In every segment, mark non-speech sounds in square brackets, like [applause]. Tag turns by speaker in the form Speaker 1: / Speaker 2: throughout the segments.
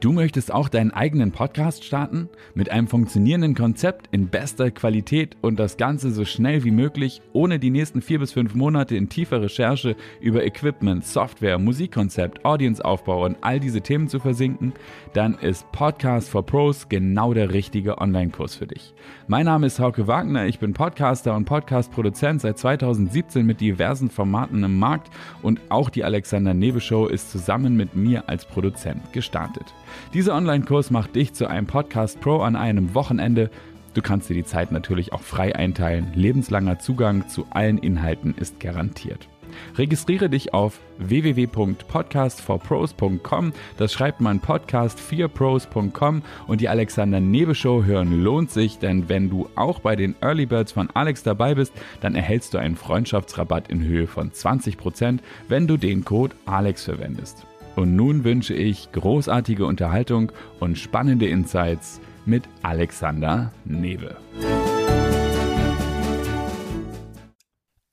Speaker 1: Du möchtest auch deinen eigenen Podcast starten? Mit einem funktionierenden Konzept in bester Qualität und das Ganze so schnell wie möglich, ohne die nächsten vier bis fünf Monate in tiefer Recherche über Equipment, Software, Musikkonzept, Audienceaufbau und all diese Themen zu versinken? Dann ist Podcast for Pros genau der richtige Online-Kurs für dich. Mein Name ist Hauke Wagner, ich bin Podcaster und Podcast-Produzent seit 2017 mit diversen Formaten im Markt und auch die Alexander Nebe Show ist zusammen mit mir als Produzent gestartet. Dieser Online-Kurs macht dich zu einem Podcast Pro an einem Wochenende. Du kannst dir die Zeit natürlich auch frei einteilen. Lebenslanger Zugang zu allen Inhalten ist garantiert. Registriere dich auf www.podcastforpros.com. Das schreibt man podcast4pros.com und die Alexander Nebe Show hören lohnt sich, denn wenn du auch bei den Early Birds von Alex dabei bist, dann erhältst du einen Freundschaftsrabatt in Höhe von 20%, wenn du den Code Alex verwendest. Und nun wünsche ich großartige Unterhaltung und spannende Insights mit Alexander Newe.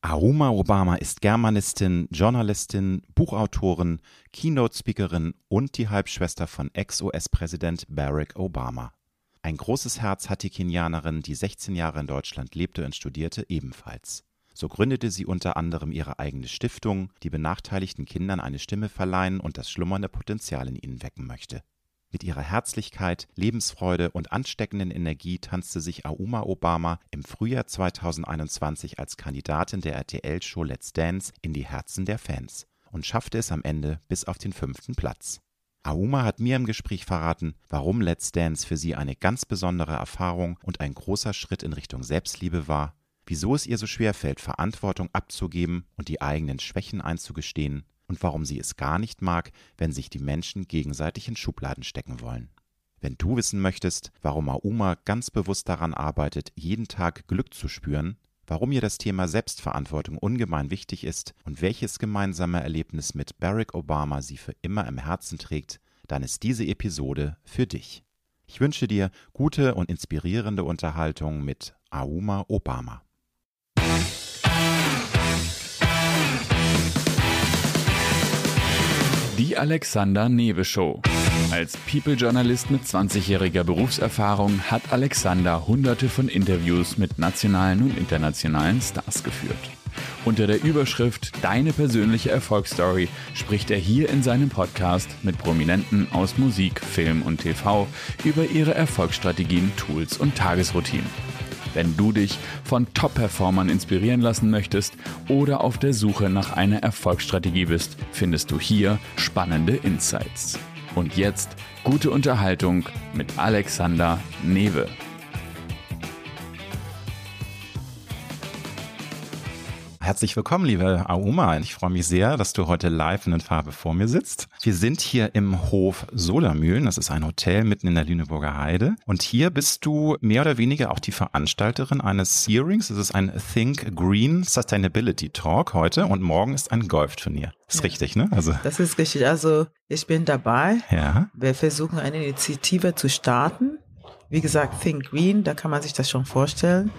Speaker 2: Aruma Obama ist Germanistin, Journalistin, Buchautorin, Keynote-Speakerin und die Halbschwester von Ex-US-Präsident Barack Obama. Ein großes Herz hat die Kenianerin, die 16 Jahre in Deutschland lebte und studierte, ebenfalls. So gründete sie unter anderem ihre eigene Stiftung, die benachteiligten Kindern eine Stimme verleihen und das schlummernde Potenzial in ihnen wecken möchte. Mit ihrer Herzlichkeit, Lebensfreude und ansteckenden Energie tanzte sich Auma Obama im Frühjahr 2021 als Kandidatin der RTL-Show Let's Dance in die Herzen der Fans und schaffte es am Ende bis auf den fünften Platz. Auma hat mir im Gespräch verraten, warum Let's Dance für sie eine ganz besondere Erfahrung und ein großer Schritt in Richtung Selbstliebe war wieso es ihr so schwer fällt, Verantwortung abzugeben und die eigenen Schwächen einzugestehen und warum sie es gar nicht mag, wenn sich die Menschen gegenseitig in Schubladen stecken wollen. Wenn du wissen möchtest, warum Auma ganz bewusst daran arbeitet, jeden Tag Glück zu spüren, warum ihr das Thema Selbstverantwortung ungemein wichtig ist und welches gemeinsame Erlebnis mit Barack Obama sie für immer im Herzen trägt, dann ist diese Episode für dich. Ich wünsche dir gute und inspirierende Unterhaltung mit Auma Obama.
Speaker 1: Die Alexander Newe Show. Als People-Journalist mit 20-jähriger Berufserfahrung hat Alexander hunderte von Interviews mit nationalen und internationalen Stars geführt. Unter der Überschrift Deine persönliche Erfolgsstory spricht er hier in seinem Podcast mit Prominenten aus Musik, Film und TV über ihre Erfolgsstrategien, Tools und Tagesroutinen. Wenn du dich von Top-Performern inspirieren lassen möchtest oder auf der Suche nach einer Erfolgsstrategie bist, findest du hier spannende Insights. Und jetzt gute Unterhaltung mit Alexander Newe.
Speaker 2: Herzlich willkommen, liebe Auma. Ich freue mich sehr, dass du heute live in Farbe vor mir sitzt. Wir sind hier im Hof Solarmühlen. Das ist ein Hotel mitten in der Lüneburger Heide. Und hier bist du mehr oder weniger auch die Veranstalterin eines Hearings. Es ist ein Think Green Sustainability Talk heute und morgen ist ein Golfturnier. Ist ja. richtig, ne?
Speaker 3: Also. Das ist richtig. Also ich bin dabei.
Speaker 2: Ja.
Speaker 3: Wir versuchen eine Initiative zu starten wie gesagt, Think Green, da kann man sich das schon vorstellen.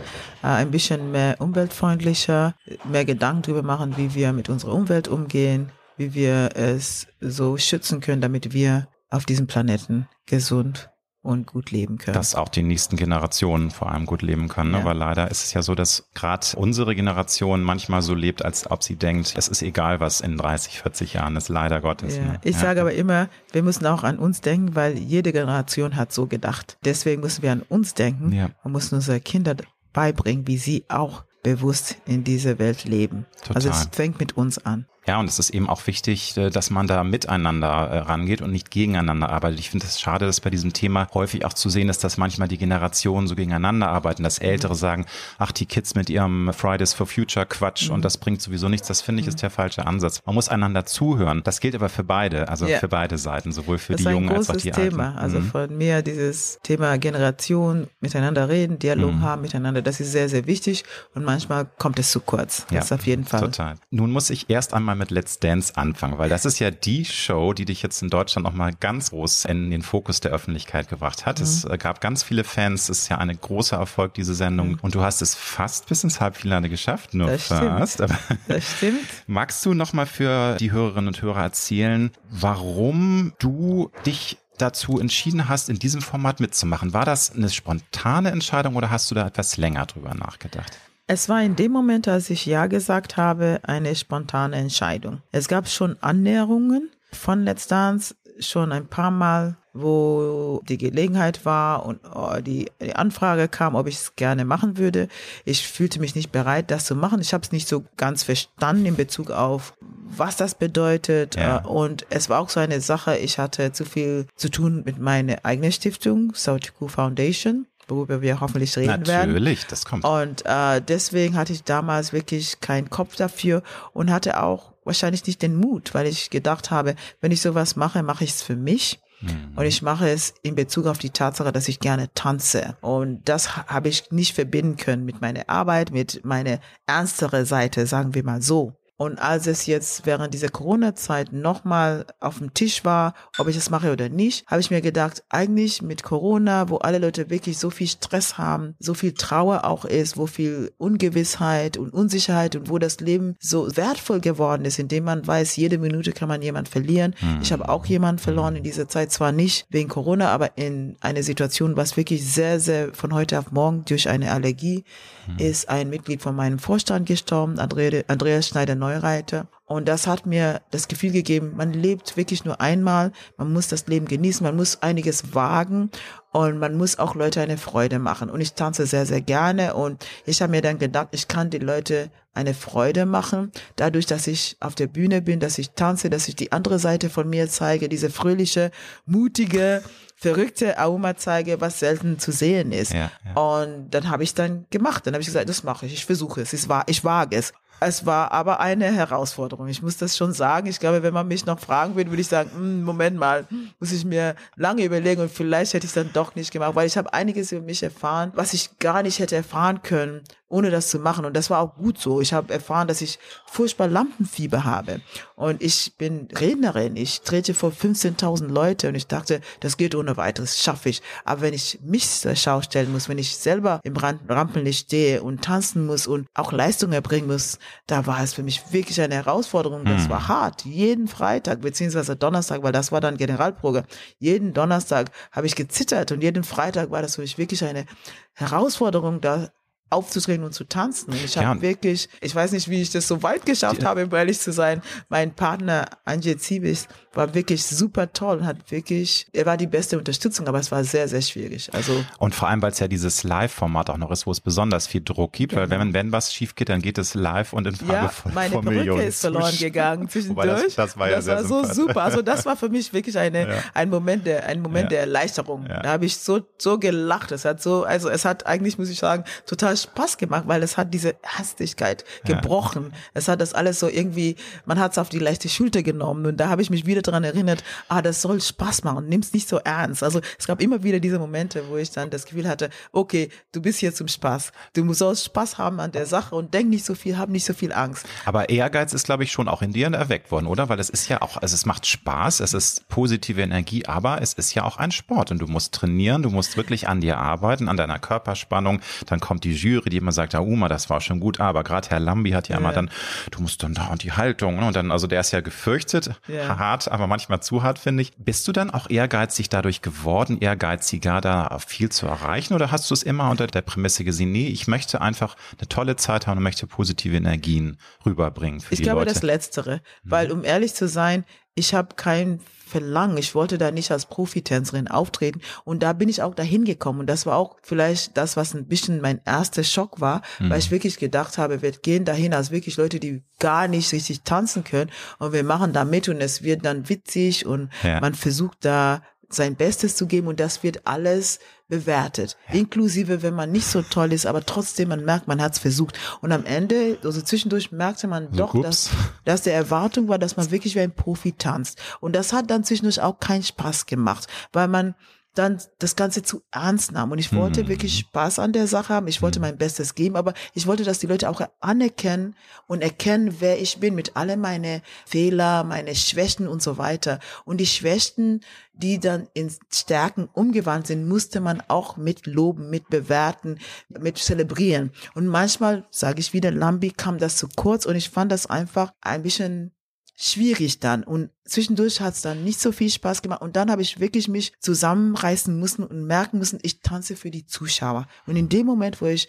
Speaker 3: Äh, ein bisschen mehr umweltfreundlicher, mehr Gedanken darüber machen, wie wir mit unserer Umwelt umgehen, wie wir es so schützen können, damit wir auf diesem Planeten gesund und gut leben können.
Speaker 2: Dass auch die nächsten Generationen vor allem gut leben können. Ne? Ja. Aber leider ist es ja so, dass gerade unsere Generation manchmal so lebt, als ob sie denkt, es ist egal, was in 30, 40 Jahren ist, leider Gottes.
Speaker 3: Ja. Ne? Ich ja. sage aber immer, wir müssen auch an uns denken, weil jede Generation hat so gedacht. Deswegen müssen wir an uns denken ja. und müssen unsere Kinder beibringen, wie sie auch bewusst in dieser Welt leben. Total. Also es fängt mit uns an.
Speaker 2: Ja, und es ist eben auch wichtig, äh, dass man da miteinander äh, rangeht und nicht gegeneinander arbeitet. Ich finde es schade, dass bei diesem Thema häufig auch zu sehen ist, dass manchmal die Generationen so gegeneinander arbeiten, dass Ältere mhm. sagen, ach, die Kids mit ihrem Fridays for Future Quatsch mhm. und das bringt sowieso nichts. Das finde ich ist mhm. der falsche Ansatz. Man muss einander zuhören. Das gilt aber für beide, also ja. für beide Seiten, sowohl für das die Jungen als auch die
Speaker 3: Thema.
Speaker 2: Alten.
Speaker 3: Also mhm. von mir dieses Thema Generation, miteinander reden, Dialog mhm. haben miteinander, das ist sehr, sehr wichtig und manchmal kommt es zu kurz. Das ja, auf jeden Fall.
Speaker 2: Total. Nun muss ich erst einmal mit Let's Dance anfangen? Weil das ist ja die Show, die dich jetzt in Deutschland nochmal ganz groß in den Fokus der Öffentlichkeit gebracht hat. Mhm. Es gab ganz viele Fans, es ist ja ein großer Erfolg, diese Sendung. Mhm. Und du hast es fast bis ins Halbfinale geschafft, nur
Speaker 3: das
Speaker 2: fast.
Speaker 3: Stimmt. Aber das stimmt. [laughs]
Speaker 2: Magst du nochmal für die Hörerinnen und Hörer erzählen, warum du dich dazu entschieden hast, in diesem Format mitzumachen? War das eine spontane Entscheidung oder hast du da etwas länger drüber nachgedacht?
Speaker 3: Es war in dem Moment, als ich Ja gesagt habe, eine spontane Entscheidung. Es gab schon Annäherungen von Let's Dance schon ein paar Mal, wo die Gelegenheit war und oh, die, die Anfrage kam, ob ich es gerne machen würde. Ich fühlte mich nicht bereit, das zu machen. Ich habe es nicht so ganz verstanden in Bezug auf, was das bedeutet. Ja. Äh, und es war auch so eine Sache, ich hatte zu viel zu tun mit meiner eigenen Stiftung, Sautiku Foundation worüber wir hoffentlich reden
Speaker 2: Natürlich,
Speaker 3: werden.
Speaker 2: Natürlich, das kommt.
Speaker 3: Und äh, deswegen hatte ich damals wirklich keinen Kopf dafür und hatte auch wahrscheinlich nicht den Mut, weil ich gedacht habe, wenn ich sowas mache, mache ich es für mich. Mhm. Und ich mache es in Bezug auf die Tatsache, dass ich gerne tanze. Und das habe ich nicht verbinden können mit meiner Arbeit, mit meiner ernstere Seite, sagen wir mal so. Und als es jetzt während dieser Corona-Zeit nochmal auf dem Tisch war, ob ich es mache oder nicht, habe ich mir gedacht, eigentlich mit Corona, wo alle Leute wirklich so viel Stress haben, so viel Trauer auch ist, wo viel Ungewissheit und Unsicherheit und wo das Leben so wertvoll geworden ist, indem man weiß, jede Minute kann man jemand verlieren. Ich habe auch jemanden verloren in dieser Zeit, zwar nicht wegen Corona, aber in einer Situation, was wirklich sehr, sehr von heute auf morgen durch eine Allergie mhm. ist ein Mitglied von meinem Vorstand gestorben, Andreas Schneider Neureiter. Und das hat mir das Gefühl gegeben, man lebt wirklich nur einmal, man muss das Leben genießen, man muss einiges wagen und man muss auch Leute eine Freude machen. Und ich tanze sehr, sehr gerne und ich habe mir dann gedacht, ich kann die Leute eine Freude machen, dadurch, dass ich auf der Bühne bin, dass ich tanze, dass ich die andere Seite von mir zeige, diese fröhliche, mutige, verrückte Auma zeige, was selten zu sehen ist. Ja, ja. Und dann habe ich dann gemacht. Dann habe ich gesagt, das mache ich, ich versuche es, ich wage es. Es war aber eine Herausforderung. Ich muss das schon sagen. Ich glaube, wenn man mich noch fragen würde, würde ich sagen, hm, Moment mal, muss ich mir lange überlegen und vielleicht hätte ich es dann doch nicht gemacht, weil ich habe einiges über mich erfahren, was ich gar nicht hätte erfahren können, ohne das zu machen. Und das war auch gut so. Ich habe erfahren, dass ich furchtbar Lampenfieber habe. Und ich bin Rednerin. Ich trete vor 15.000 Leute und ich dachte, das geht ohne weiteres, schaffe ich. Aber wenn ich mich zur Schau stellen muss, wenn ich selber im Rampenlicht stehe und tanzen muss und auch Leistung erbringen muss, da war es für mich wirklich eine Herausforderung. Das hm. war hart. Jeden Freitag, beziehungsweise Donnerstag, weil das war dann Generalprobe. Jeden Donnerstag habe ich gezittert und jeden Freitag war das für mich wirklich eine Herausforderung, da aufzutreten und zu tanzen. Und ich habe ja. wirklich, ich weiß nicht, wie ich das so weit geschafft die, habe, um ehrlich zu sein. Mein Partner Anje Zibis war wirklich super toll hat wirklich, er war die beste Unterstützung, aber es war sehr, sehr schwierig. Also
Speaker 2: und vor allem, weil es ja dieses Live-Format auch noch ist, wo es besonders viel Druck gibt, genau. weil wenn, wenn was schief geht, dann geht es live und in Frage
Speaker 3: ja, von, meine von Perücke Millionen ist verloren gegangen [laughs] zwischendurch. Das, das, war ja das sehr war so super. Also das [laughs] war für mich wirklich eine, ja. ein Moment der, ein Moment ja. der Erleichterung. Da habe ich so, so gelacht. Es hat so, also es hat eigentlich, muss ich sagen, total Spaß gemacht, weil es hat diese Hastigkeit gebrochen. Es hat das alles so irgendwie, man hat es auf die leichte Schulter genommen und da habe ich mich wieder daran erinnert, ah, das soll Spaß machen, nimm's nicht so ernst. Also es gab immer wieder diese Momente, wo ich dann das Gefühl hatte, okay, du bist hier zum Spaß. Du sollst Spaß haben an der Sache und denk nicht so viel, hab nicht so viel Angst.
Speaker 2: Aber Ehrgeiz ist, glaube ich, schon auch in dir erweckt worden, oder? Weil es ist ja auch, also es macht Spaß, es ist positive Energie, aber es ist ja auch ein Sport und du musst trainieren, du musst wirklich an dir arbeiten, an deiner Körperspannung. Dann kommt die Jury, die immer sagt, ja, Uma, das war schon gut, aber gerade Herr Lambi hat ja, ja, immer dann, du musst dann da und die Haltung ne? und dann, also der ist ja gefürchtet, ja. hart, aber manchmal zu hart, finde ich. Bist du dann auch ehrgeizig dadurch geworden, ehrgeiziger da viel zu erreichen oder hast du es immer unter der Prämisse gesehen, nee, ich möchte einfach eine tolle Zeit haben und möchte positive Energien rüberbringen für
Speaker 3: ich
Speaker 2: die
Speaker 3: glaube,
Speaker 2: Leute?
Speaker 3: Ich glaube das Letztere, weil um ehrlich zu sein, ich habe kein Verlangen. Ich wollte da nicht als Profitänzerin auftreten. Und da bin ich auch dahin gekommen. Und das war auch vielleicht das, was ein bisschen mein erster Schock war, mhm. weil ich wirklich gedacht habe, wir gehen dahin als wirklich Leute, die gar nicht richtig tanzen können. Und wir machen da mit und es wird dann witzig und ja. man versucht da sein Bestes zu geben und das wird alles bewertet. Ja. Inklusive, wenn man nicht so toll ist, aber trotzdem, man merkt, man hat es versucht. Und am Ende, also zwischendurch merkte man so, doch, dass, dass der Erwartung war, dass man wirklich wie ein Profi tanzt. Und das hat dann zwischendurch auch keinen Spaß gemacht, weil man dann das Ganze zu ernst nahm. Und ich wollte mhm. wirklich Spaß an der Sache haben. Ich wollte mhm. mein Bestes geben, aber ich wollte, dass die Leute auch anerkennen und erkennen, wer ich bin, mit alle meine Fehler, meine Schwächen und so weiter. Und die Schwächen, die dann in Stärken umgewandelt sind, musste man auch mit loben, mit bewerten, mit zelebrieren. Und manchmal, sage ich wieder, Lambi kam das zu kurz und ich fand das einfach ein bisschen schwierig dann und zwischendurch hat es dann nicht so viel Spaß gemacht und dann habe ich wirklich mich zusammenreißen müssen und merken müssen, ich tanze für die Zuschauer. Und in dem Moment, wo ich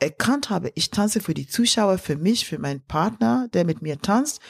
Speaker 3: erkannt habe, ich tanze für die Zuschauer, für mich, für meinen Partner, der mit mir tanzt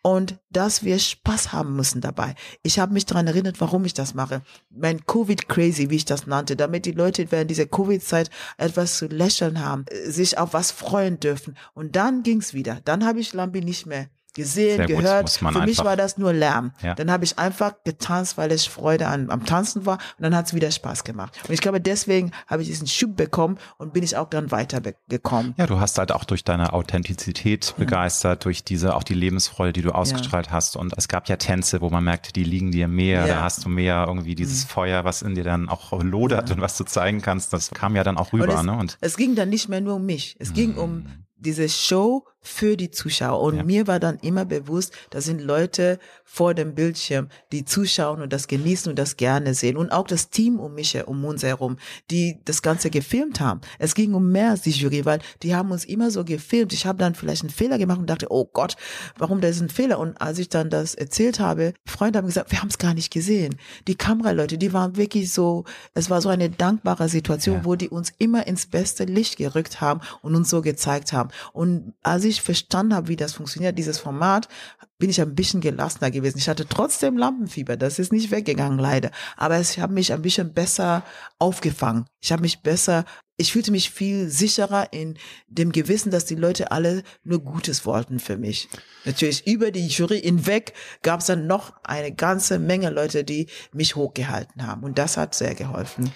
Speaker 3: und dass wir Spaß haben müssen dabei. Ich habe mich daran erinnert, warum ich das mache. Mein Covid Crazy, wie ich das nannte, damit die Leute während dieser Covid-Zeit etwas zu lächeln haben, sich auf was freuen dürfen. Und dann ging's wieder. Dann habe ich Lambi nicht mehr gesehen, Sehr gehört. Für mich war das nur Lärm. Ja. Dann habe ich einfach getanzt, weil es Freude an, am Tanzen war und dann hat es wieder Spaß gemacht. Und ich glaube, deswegen habe ich diesen Schub bekommen und bin ich auch dann weitergekommen.
Speaker 2: Ja, du hast halt auch durch deine Authentizität ja. begeistert, durch diese, auch die Lebensfreude, die du ausgestrahlt ja. hast. Und es gab ja Tänze, wo man merkte, die liegen dir mehr, da hast du mehr irgendwie dieses mhm. Feuer, was in dir dann auch lodert und was du zeigen kannst. Das kam ja dann auch rüber.
Speaker 3: Und es,
Speaker 2: ne? und
Speaker 3: es ging dann nicht mehr nur um mich. Es mhm. ging um diese Show für die Zuschauer. Und ja. mir war dann immer bewusst, da sind Leute vor dem Bildschirm, die zuschauen und das genießen und das gerne sehen. Und auch das Team um mich, um uns herum, die das Ganze gefilmt haben. Es ging um mehr als die Jury, weil die haben uns immer so gefilmt. Ich habe dann vielleicht einen Fehler gemacht und dachte, oh Gott, warum das ist ein Fehler? Und als ich dann das erzählt habe, Freunde haben gesagt, wir haben es gar nicht gesehen. Die Kameraleute, die waren wirklich so, es war so eine dankbare Situation, ja. wo die uns immer ins beste Licht gerückt haben und uns so gezeigt haben. Und als ich verstanden habe, wie das funktioniert, dieses Format, bin ich ein bisschen gelassener gewesen. Ich hatte trotzdem Lampenfieber, das ist nicht weggegangen leider, aber ich habe mich ein bisschen besser aufgefangen. Ich habe mich besser, ich fühlte mich viel sicherer in dem Gewissen, dass die Leute alle nur Gutes wollten für mich. Natürlich über die Jury hinweg gab es dann noch eine ganze Menge Leute, die mich hochgehalten haben und das hat sehr geholfen.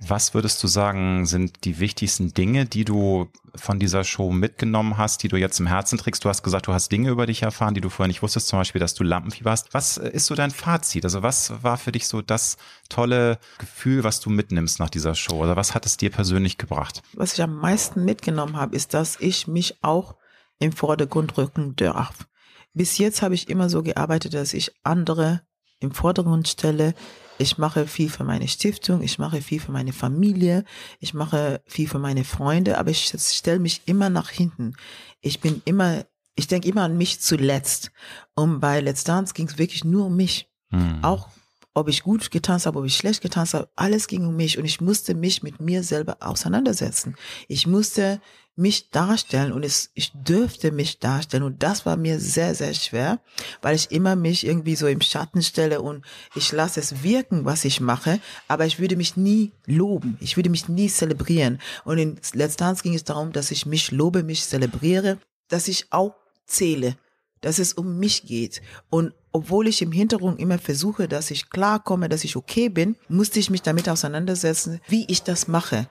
Speaker 2: Was würdest du sagen, sind die wichtigsten Dinge, die du von dieser Show mitgenommen hast, die du jetzt im Herzen trägst? Du hast gesagt, du hast Dinge über dich erfahren, die du vorher nicht wusstest, zum Beispiel, dass du Lampenfieber hast. Was ist so dein Fazit? Also was war für dich so das tolle Gefühl, was du mitnimmst nach dieser Show? Oder was hat es dir persönlich gebracht?
Speaker 3: Was ich am meisten mitgenommen habe, ist, dass ich mich auch im Vordergrund rücken darf. Bis jetzt habe ich immer so gearbeitet, dass ich andere im Vordergrund stelle, ich mache viel für meine Stiftung, ich mache viel für meine Familie, ich mache viel für meine Freunde, aber ich stelle mich immer nach hinten. Ich bin immer, ich denke immer an mich zuletzt. Und bei Let's Dance ging es wirklich nur um mich. Mhm. Auch ob ich gut getanzt habe, ob ich schlecht getanzt habe, alles ging um mich und ich musste mich mit mir selber auseinandersetzen. Ich musste mich darstellen und es, ich dürfte mich darstellen. Und das war mir sehr, sehr schwer, weil ich immer mich irgendwie so im Schatten stelle und ich lasse es wirken, was ich mache, aber ich würde mich nie loben, ich würde mich nie zelebrieren. Und in Dance ging es darum, dass ich mich lobe, mich zelebriere, dass ich auch zähle, dass es um mich geht. Und obwohl ich im Hintergrund immer versuche, dass ich klarkomme, dass ich okay bin, musste ich mich damit auseinandersetzen, wie ich das mache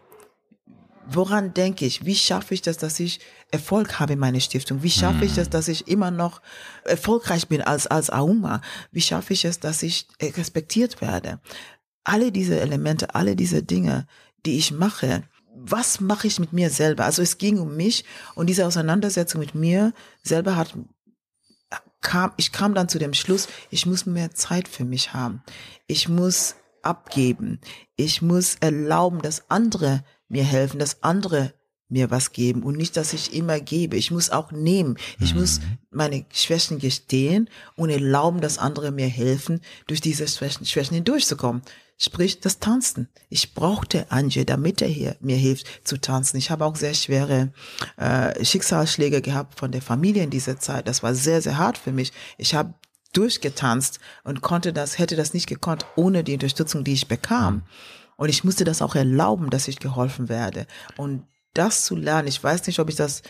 Speaker 3: woran denke ich? Wie schaffe ich das, dass ich Erfolg habe in meiner Stiftung? Wie schaffe ich das, mhm. dass ich immer noch erfolgreich bin als, als Auma? Wie schaffe ich es, dass ich respektiert werde? Alle diese Elemente, alle diese Dinge, die ich mache, was mache ich mit mir selber? Also es ging um mich und diese Auseinandersetzung mit mir selber hat kam, ich kam dann zu dem Schluss, ich muss mehr Zeit für mich haben. Ich muss abgeben. Ich muss erlauben, dass andere mir helfen, dass andere mir was geben und nicht, dass ich immer gebe. Ich muss auch nehmen. Ich mhm. muss meine Schwächen gestehen und erlauben, dass andere mir helfen, durch diese Schwächen, Schwächen hindurchzukommen. Sprich, das Tanzen. Ich brauchte Anje, damit er hier mir hilft zu tanzen. Ich habe auch sehr schwere äh, Schicksalsschläge gehabt von der Familie in dieser Zeit. Das war sehr, sehr hart für mich. Ich habe durchgetanzt und konnte das, hätte das nicht gekonnt ohne die Unterstützung, die ich bekam. Mhm. Und ich musste das auch erlauben, dass ich geholfen werde. Und das zu lernen, ich weiß nicht, ob ich das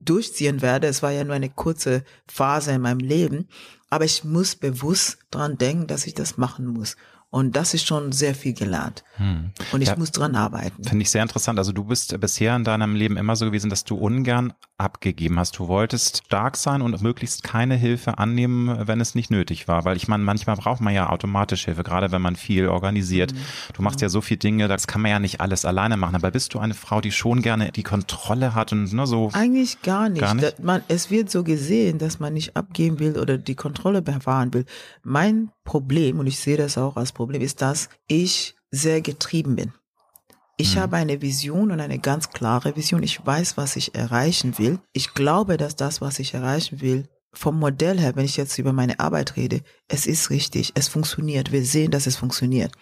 Speaker 3: durchziehen werde. Es war ja nur eine kurze Phase in meinem Leben. Aber ich muss bewusst dran denken, dass ich das machen muss. Und das ist schon sehr viel gelernt. Hm. Und ich ja, muss dran arbeiten.
Speaker 2: Finde ich sehr interessant. Also du bist bisher in deinem Leben immer so gewesen, dass du ungern abgegeben hast. Du wolltest stark sein und möglichst keine Hilfe annehmen, wenn es nicht nötig war. Weil ich meine, manchmal braucht man ja automatisch Hilfe, gerade wenn man viel organisiert. Mhm. Du machst ja so viele Dinge, das kann man ja nicht alles alleine machen. Aber bist du eine Frau, die schon gerne die Kontrolle hat und nur so?
Speaker 3: Eigentlich gar nicht. Gar nicht? Man, es wird so gesehen, dass man nicht abgeben will oder die Kontrolle bewahren will. Mein Problem, und ich sehe das auch als Problem, ist, dass ich sehr getrieben bin. Ich mhm. habe eine Vision und eine ganz klare Vision. Ich weiß, was ich erreichen will. Ich glaube, dass das, was ich erreichen will, vom Modell her, wenn ich jetzt über meine Arbeit rede, es ist richtig, es funktioniert. Wir sehen, dass es funktioniert.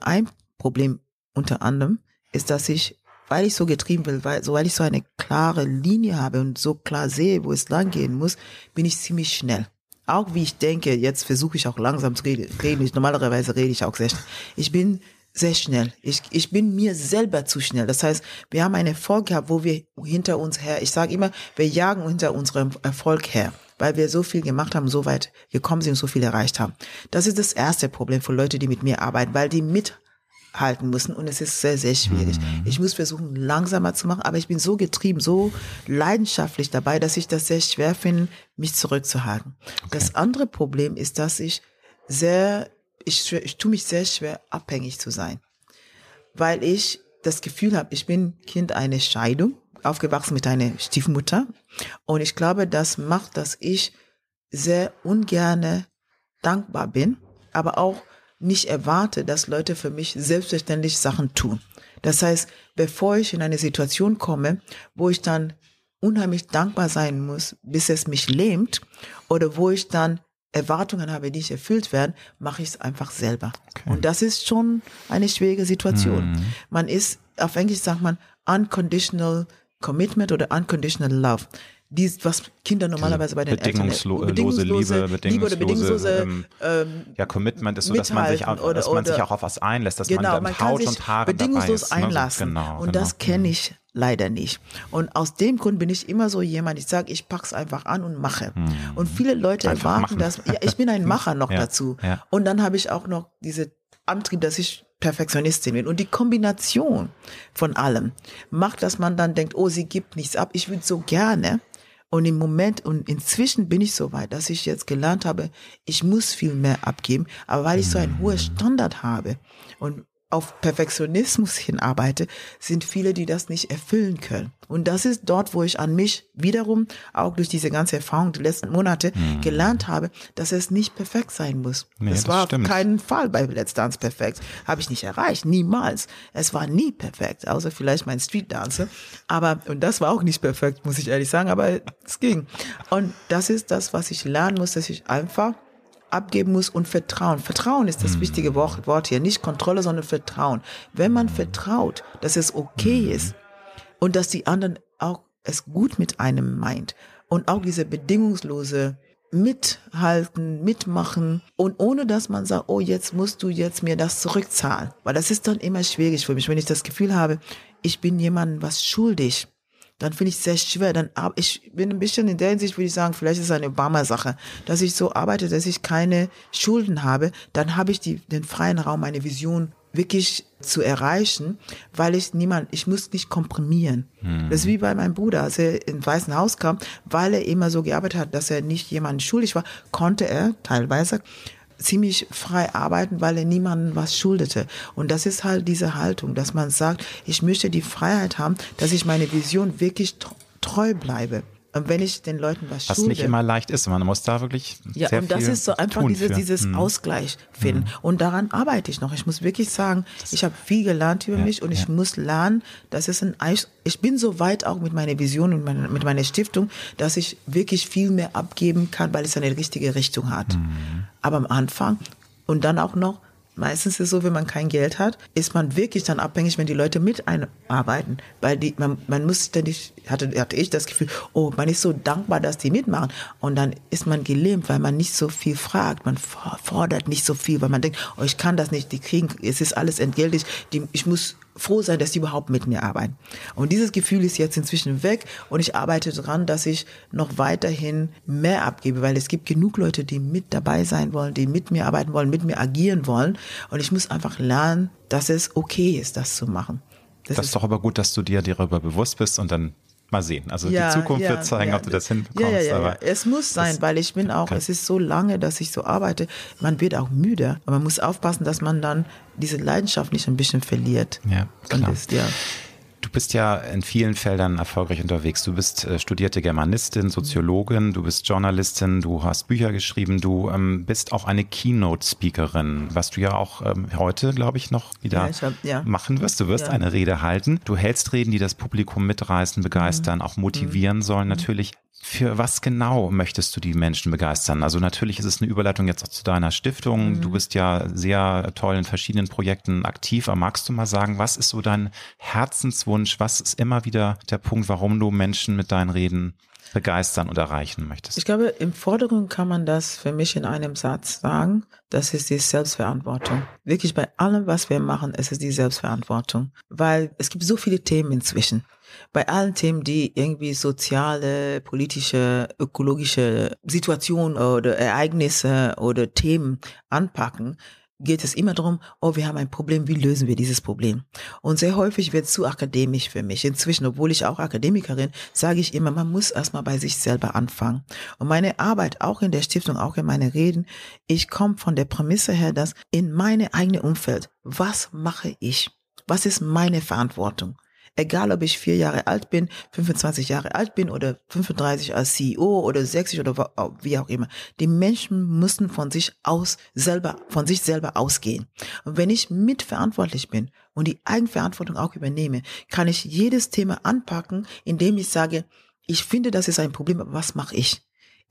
Speaker 3: Ein Problem unter anderem ist, dass ich, weil ich so getrieben will, weil, so, weil ich so eine klare Linie habe und so klar sehe, wo es lang gehen muss, bin ich ziemlich schnell. Auch wie ich denke, jetzt versuche ich auch langsam zu reden. Ich, normalerweise rede ich auch sehr schnell. Ich bin sehr schnell. Ich, ich bin mir selber zu schnell. Das heißt, wir haben einen Erfolg gehabt, wo wir hinter uns her, ich sage immer, wir jagen hinter unserem Erfolg her, weil wir so viel gemacht haben, so weit gekommen sind, so viel erreicht haben. Das ist das erste Problem für Leute, die mit mir arbeiten, weil die mithalten müssen und es ist sehr, sehr schwierig. Mhm. Ich muss versuchen, langsamer zu machen, aber ich bin so getrieben, so leidenschaftlich dabei, dass ich das sehr schwer finde, mich zurückzuhalten. Okay. Das andere Problem ist, dass ich sehr ich, ich tue mich sehr schwer, abhängig zu sein, weil ich das Gefühl habe, ich bin Kind einer Scheidung, aufgewachsen mit einer Stiefmutter und ich glaube, das macht, dass ich sehr ungerne dankbar bin, aber auch nicht erwarte, dass Leute für mich selbstverständlich Sachen tun. Das heißt, bevor ich in eine Situation komme, wo ich dann unheimlich dankbar sein muss, bis es mich lähmt, oder wo ich dann Erwartungen habe, die nicht erfüllt werden, mache ich es einfach selber. Okay. Und das ist schon eine schwierige Situation. Mhm. Man ist, auf Englisch sagt man unconditional commitment oder unconditional love. Dies, was Kinder normalerweise bei den
Speaker 2: bedingungslo
Speaker 3: Eltern
Speaker 2: bedingungslose Liebe, bedingungslose, Liebe oder bedingungslose
Speaker 3: ähm, ähm,
Speaker 2: ja Commitment ist so, dass man sich auch, oder, dass man sich auch auf was einlässt, dass
Speaker 3: genau,
Speaker 2: man
Speaker 3: man
Speaker 2: Haut und Haare
Speaker 3: bedingungslos
Speaker 2: dabei ist,
Speaker 3: einlassen.
Speaker 2: Ne? Genau,
Speaker 3: und
Speaker 2: genau.
Speaker 3: das kenne ich leider nicht. Und aus dem Grund bin ich immer so jemand, ich sage, ich pack's einfach an und mache. Hm. Und viele Leute einfach erwarten das. Ja, ich bin ein [laughs] Macher noch
Speaker 2: ja,
Speaker 3: dazu.
Speaker 2: Ja.
Speaker 3: Und dann habe ich auch noch diese Antrieb, dass ich Perfektionistin bin. Und die Kombination von allem macht, dass man dann denkt, oh, sie gibt nichts ab. Ich würde so gerne. Und im Moment und inzwischen bin ich so weit, dass ich jetzt gelernt habe, ich muss viel mehr abgeben, aber weil ich so einen hohen Standard habe und auf Perfektionismus hinarbeite, sind viele, die das nicht erfüllen können. Und das ist dort, wo ich an mich wiederum, auch durch diese ganze Erfahrung die letzten Monate, mhm. gelernt habe, dass es nicht perfekt sein muss. Nee, das war stimmt. auf keinen Fall bei Let's Dance perfekt. Habe ich nicht erreicht, niemals. Es war nie perfekt, außer vielleicht mein Street Dancer. Aber, und das war auch nicht perfekt, muss ich ehrlich sagen, aber es ging. Und das ist das, was ich lernen muss, dass ich einfach abgeben muss und Vertrauen. Vertrauen ist das mhm. wichtige Wort, hier. Nicht Kontrolle, sondern Vertrauen. Wenn man vertraut, dass es okay mhm. ist und dass die anderen auch es gut mit einem meint und auch diese bedingungslose mithalten, mitmachen und ohne dass man sagt, oh, jetzt musst du jetzt mir das zurückzahlen. Weil das ist dann immer schwierig für mich, wenn ich das Gefühl habe, ich bin jemandem was schuldig dann finde ich es sehr schwer. Dann ich bin ein bisschen in der Hinsicht, würde ich sagen, vielleicht ist es eine Obama-Sache, dass ich so arbeite, dass ich keine Schulden habe. Dann habe ich die, den freien Raum, meine Vision wirklich zu erreichen, weil ich niemand, ich muss nicht komprimieren. Hm. Das ist wie bei meinem Bruder, als er ins Weißen Haus kam, weil er immer so gearbeitet hat, dass er nicht jemand schuldig war, konnte er teilweise ziemlich frei arbeiten, weil er niemandem was schuldete. Und das ist halt diese Haltung, dass man sagt, ich möchte die Freiheit haben, dass ich meine Vision wirklich treu bleibe. Und wenn ich den Leuten was,
Speaker 2: was
Speaker 3: schulde.
Speaker 2: nicht immer leicht ist, man muss da wirklich
Speaker 3: ja,
Speaker 2: sehr
Speaker 3: und das ist so einfach diese, dieses hm. Ausgleich finden. Hm. Und daran arbeite ich noch. Ich muss wirklich sagen, ich habe viel gelernt über ja, mich und ja. ich muss lernen, dass es ein ich bin so weit auch mit meiner Vision und meine, mit meiner Stiftung, dass ich wirklich viel mehr abgeben kann, weil es eine richtige Richtung hat. Hm. Aber am Anfang und dann auch noch Meistens ist es so, wenn man kein Geld hat, ist man wirklich dann abhängig, wenn die Leute mit einarbeiten. Weil die, man, man muss ständig, hatte, hatte ich das Gefühl, oh, man ist so dankbar, dass die mitmachen. Und dann ist man gelähmt, weil man nicht so viel fragt. Man fordert nicht so viel, weil man denkt, oh, ich kann das nicht, die kriegen, es ist alles entgeltlich, die, ich muss froh sein, dass die überhaupt mit mir arbeiten. Und dieses Gefühl ist jetzt inzwischen weg und ich arbeite daran, dass ich noch weiterhin mehr abgebe, weil es gibt genug Leute, die mit dabei sein wollen, die mit mir arbeiten wollen, mit mir agieren wollen. Und ich muss einfach lernen, dass es okay ist, das zu machen.
Speaker 2: Das, das ist doch aber gut, dass du dir darüber bewusst bist und dann mal sehen. Also ja, die Zukunft ja, wird zeigen, ja, ob du das hinbekommst.
Speaker 3: Ja, ja, ja, Es muss sein, weil ich bin auch, es ist so lange, dass ich so arbeite. Man wird auch müde. Aber man muss aufpassen, dass man dann diese Leidenschaft nicht ein bisschen verliert.
Speaker 2: Ja, klar.
Speaker 3: Ist, ja.
Speaker 2: Du bist ja in vielen Feldern erfolgreich unterwegs. Du bist äh, studierte Germanistin, Soziologin, du bist Journalistin, du hast Bücher geschrieben, du ähm, bist auch eine Keynote-Speakerin, was du ja auch ähm, heute, glaube ich, noch wieder ja, hab, ja. machen wirst. Du wirst ja. eine Rede halten. Du hältst Reden, die das Publikum mitreißen, begeistern, mhm. auch motivieren mhm. sollen. Natürlich für was genau möchtest du die Menschen begeistern? Also natürlich ist es eine Überleitung jetzt auch zu deiner Stiftung. Mhm. Du bist ja sehr toll in verschiedenen Projekten aktiv. Aber magst du mal sagen, was ist so dein Herzenswunsch? Was ist immer wieder der Punkt, warum du Menschen mit deinen Reden begeistern und erreichen möchtest?
Speaker 3: Ich glaube, im Vordergrund kann man das für mich in einem Satz sagen. Das ist die Selbstverantwortung. Wirklich bei allem, was wir machen, ist es die Selbstverantwortung. Weil es gibt so viele Themen inzwischen. Bei allen Themen, die irgendwie soziale, politische, ökologische Situationen oder Ereignisse oder Themen anpacken, geht es immer darum, oh, wir haben ein Problem, wie lösen wir dieses Problem? Und sehr häufig wird es zu akademisch für mich. Inzwischen, obwohl ich auch Akademikerin, sage ich immer, man muss erstmal bei sich selber anfangen. Und meine Arbeit, auch in der Stiftung, auch in meine Reden, ich komme von der Prämisse her, dass in meine eigene Umfeld, was mache ich? Was ist meine Verantwortung? Egal, ob ich vier Jahre alt bin, 25 Jahre alt bin oder 35 als CEO oder 60 oder wie auch immer. Die Menschen müssen von sich aus selber, von sich selber ausgehen. Und wenn ich mitverantwortlich bin und die Eigenverantwortung auch übernehme, kann ich jedes Thema anpacken, indem ich sage, ich finde, das ist ein Problem, aber was mache ich?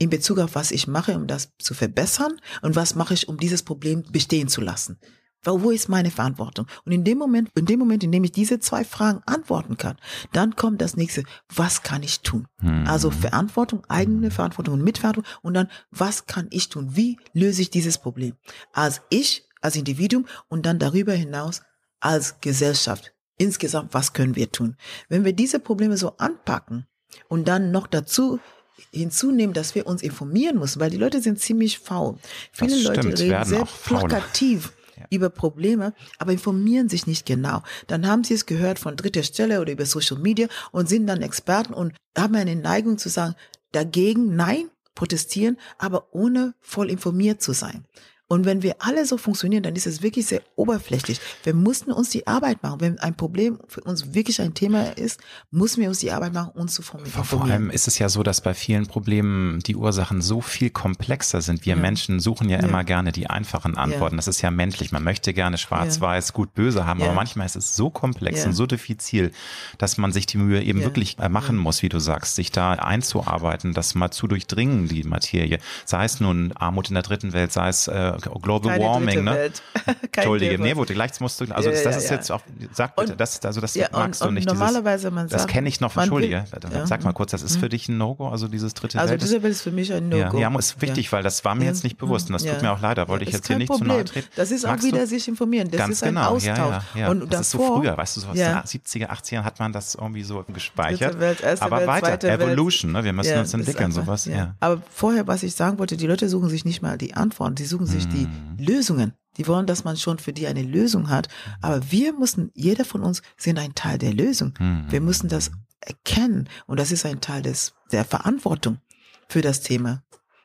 Speaker 3: in Bezug auf was ich mache, um das zu verbessern und was mache ich, um dieses Problem bestehen zu lassen. Wo ist meine Verantwortung? Und in dem Moment, in dem Moment, in dem ich diese zwei Fragen antworten kann, dann kommt das nächste, was kann ich tun? Mhm. Also Verantwortung, eigene hm. Verantwortung und Mitverantwortung und dann, was kann ich tun? Wie löse ich dieses Problem? Als ich, als Individuum und dann darüber hinaus als Gesellschaft. Insgesamt, was können wir tun? Wenn wir diese Probleme so anpacken und dann noch dazu hinzunehmen, dass wir uns informieren müssen, weil die Leute sind ziemlich faul. Viele Leute reden sehr plakativ über Probleme, aber informieren sich nicht genau. Dann haben sie es gehört von dritter Stelle oder über Social Media und sind dann Experten und haben eine Neigung zu sagen, dagegen nein, protestieren, aber ohne voll informiert zu sein. Und wenn wir alle so funktionieren, dann ist es wirklich sehr oberflächlich. Wir mussten uns die Arbeit machen. Wenn ein Problem für uns wirklich ein Thema ist, müssen wir uns die Arbeit machen, uns zu formulieren.
Speaker 2: Vor allem ist es ja so, dass bei vielen Problemen die Ursachen so viel komplexer sind. Wir ja. Menschen suchen ja, ja, immer gerne die einfachen Antworten. Ja. Das ist ja menschlich. Man möchte gerne schwarz-weiß, gut, böse haben, aber manchmal ist es so komplex und so diffizil, dass man sich die Mühe eben wirklich äh, machen muss, wie du sagst, sich da einzuarbeiten, das mal zu durchdringen, die Materie. Sei es nun Armut in der dritten Welt, sei es äh, Global Keine Warming, ne? [laughs] Entschuldige, nee, wo gleich musst du, also ja, das, das ja, ist ja. jetzt auch, sag bitte, und, das, also das magst und, du nicht.
Speaker 3: Normalerweise
Speaker 2: dieses,
Speaker 3: man
Speaker 2: sagt, das kenne ich noch, entschuldige, will, sag mal kurz, das ist für dich ein No-Go, also dieses dritte
Speaker 3: also
Speaker 2: Welt?
Speaker 3: Also dritte Welt ist für mich ein No-Go.
Speaker 2: Ja, ist wichtig, weil das war mir jetzt nicht bewusst und das tut mir auch leid, da wollte ich jetzt hier nicht zu nahe treten.
Speaker 3: Das ist auch wieder sich informieren, das ist ein genau, Austausch.
Speaker 2: Und das ist so früher, weißt du, so aus den 70er, 80er hat man das irgendwie so gespeichert. Aber weiter, Evolution, ne? wir müssen uns entwickeln, sowas, ja.
Speaker 3: Aber vorher, was ich sagen wollte, die Leute suchen sich nicht mal die Antworten, sie suchen sich die hm. Lösungen. Die wollen, dass man schon für die eine Lösung hat. Aber wir müssen, jeder von uns sind ein Teil der Lösung. Mhm. Wir müssen das erkennen. Und das ist ein Teil des, der Verantwortung für das Thema.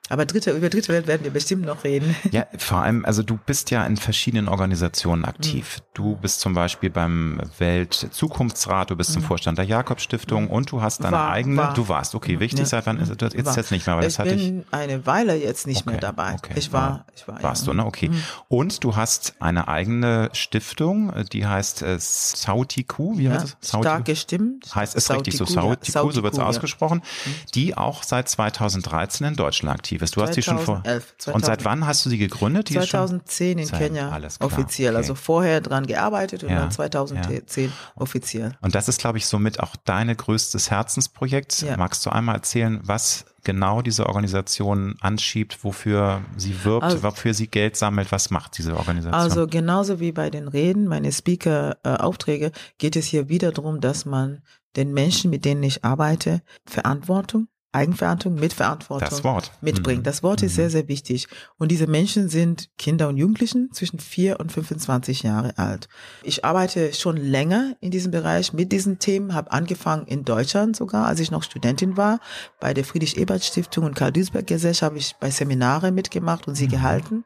Speaker 3: Aber dritte, über dritte Welt werden wir bestimmt noch reden. [laughs]
Speaker 2: Ja, vor allem, also du bist ja in verschiedenen Organisationen aktiv. Mhm. Du bist zum Beispiel beim Weltzukunftsrat, du bist mhm. im Vorstand der Jakob Stiftung mhm. und du hast deine war, eigene, war. du warst, okay, wichtig, ja. seit wann ist das jetzt, jetzt nicht mehr, weil
Speaker 3: ich
Speaker 2: das hatte
Speaker 3: ich. bin eine Weile jetzt nicht okay, mehr dabei. Okay. Ich war, ich war.
Speaker 2: Warst ja. du, ne? Okay. Mhm. Und du hast eine eigene Stiftung, die heißt äh, Sautiku, wie heißt es?
Speaker 3: Sautiku? Stark gestimmt.
Speaker 2: Heißt es richtig so, Sautiku, so wird es ausgesprochen, mhm. die auch seit 2013 in Deutschland aktiv aktiv ist. Du 2011, hast die schon vor. 2000, und seit wann hast du sie gegründet?
Speaker 3: Die 2010 in Kenia alles klar, offiziell. Okay. Also vorher dran gearbeitet und ja, dann 2010 ja. offiziell.
Speaker 2: Und das ist, glaube ich, somit auch deine größtes Herzensprojekt. Ja. Magst du einmal erzählen, was genau diese Organisation anschiebt, wofür sie wirbt, also, wofür sie Geld sammelt, was macht diese Organisation?
Speaker 3: Also genauso wie bei den Reden, meine Speaker-Aufträge, geht es hier wieder darum, dass man den Menschen, mit denen ich arbeite, Verantwortung Eigenverantwortung, Mitverantwortung
Speaker 2: das Wort.
Speaker 3: mitbringt. Mhm. Das Wort ist mhm. sehr, sehr wichtig. Und diese Menschen sind Kinder und Jugendlichen zwischen vier und 25 Jahre alt. Ich arbeite schon länger in diesem Bereich mit diesen Themen, habe angefangen in Deutschland sogar, als ich noch Studentin war. Bei der Friedrich-Ebert-Stiftung und Karl-Duisberg-Gesellschaft habe ich bei Seminare mitgemacht und sie mhm. gehalten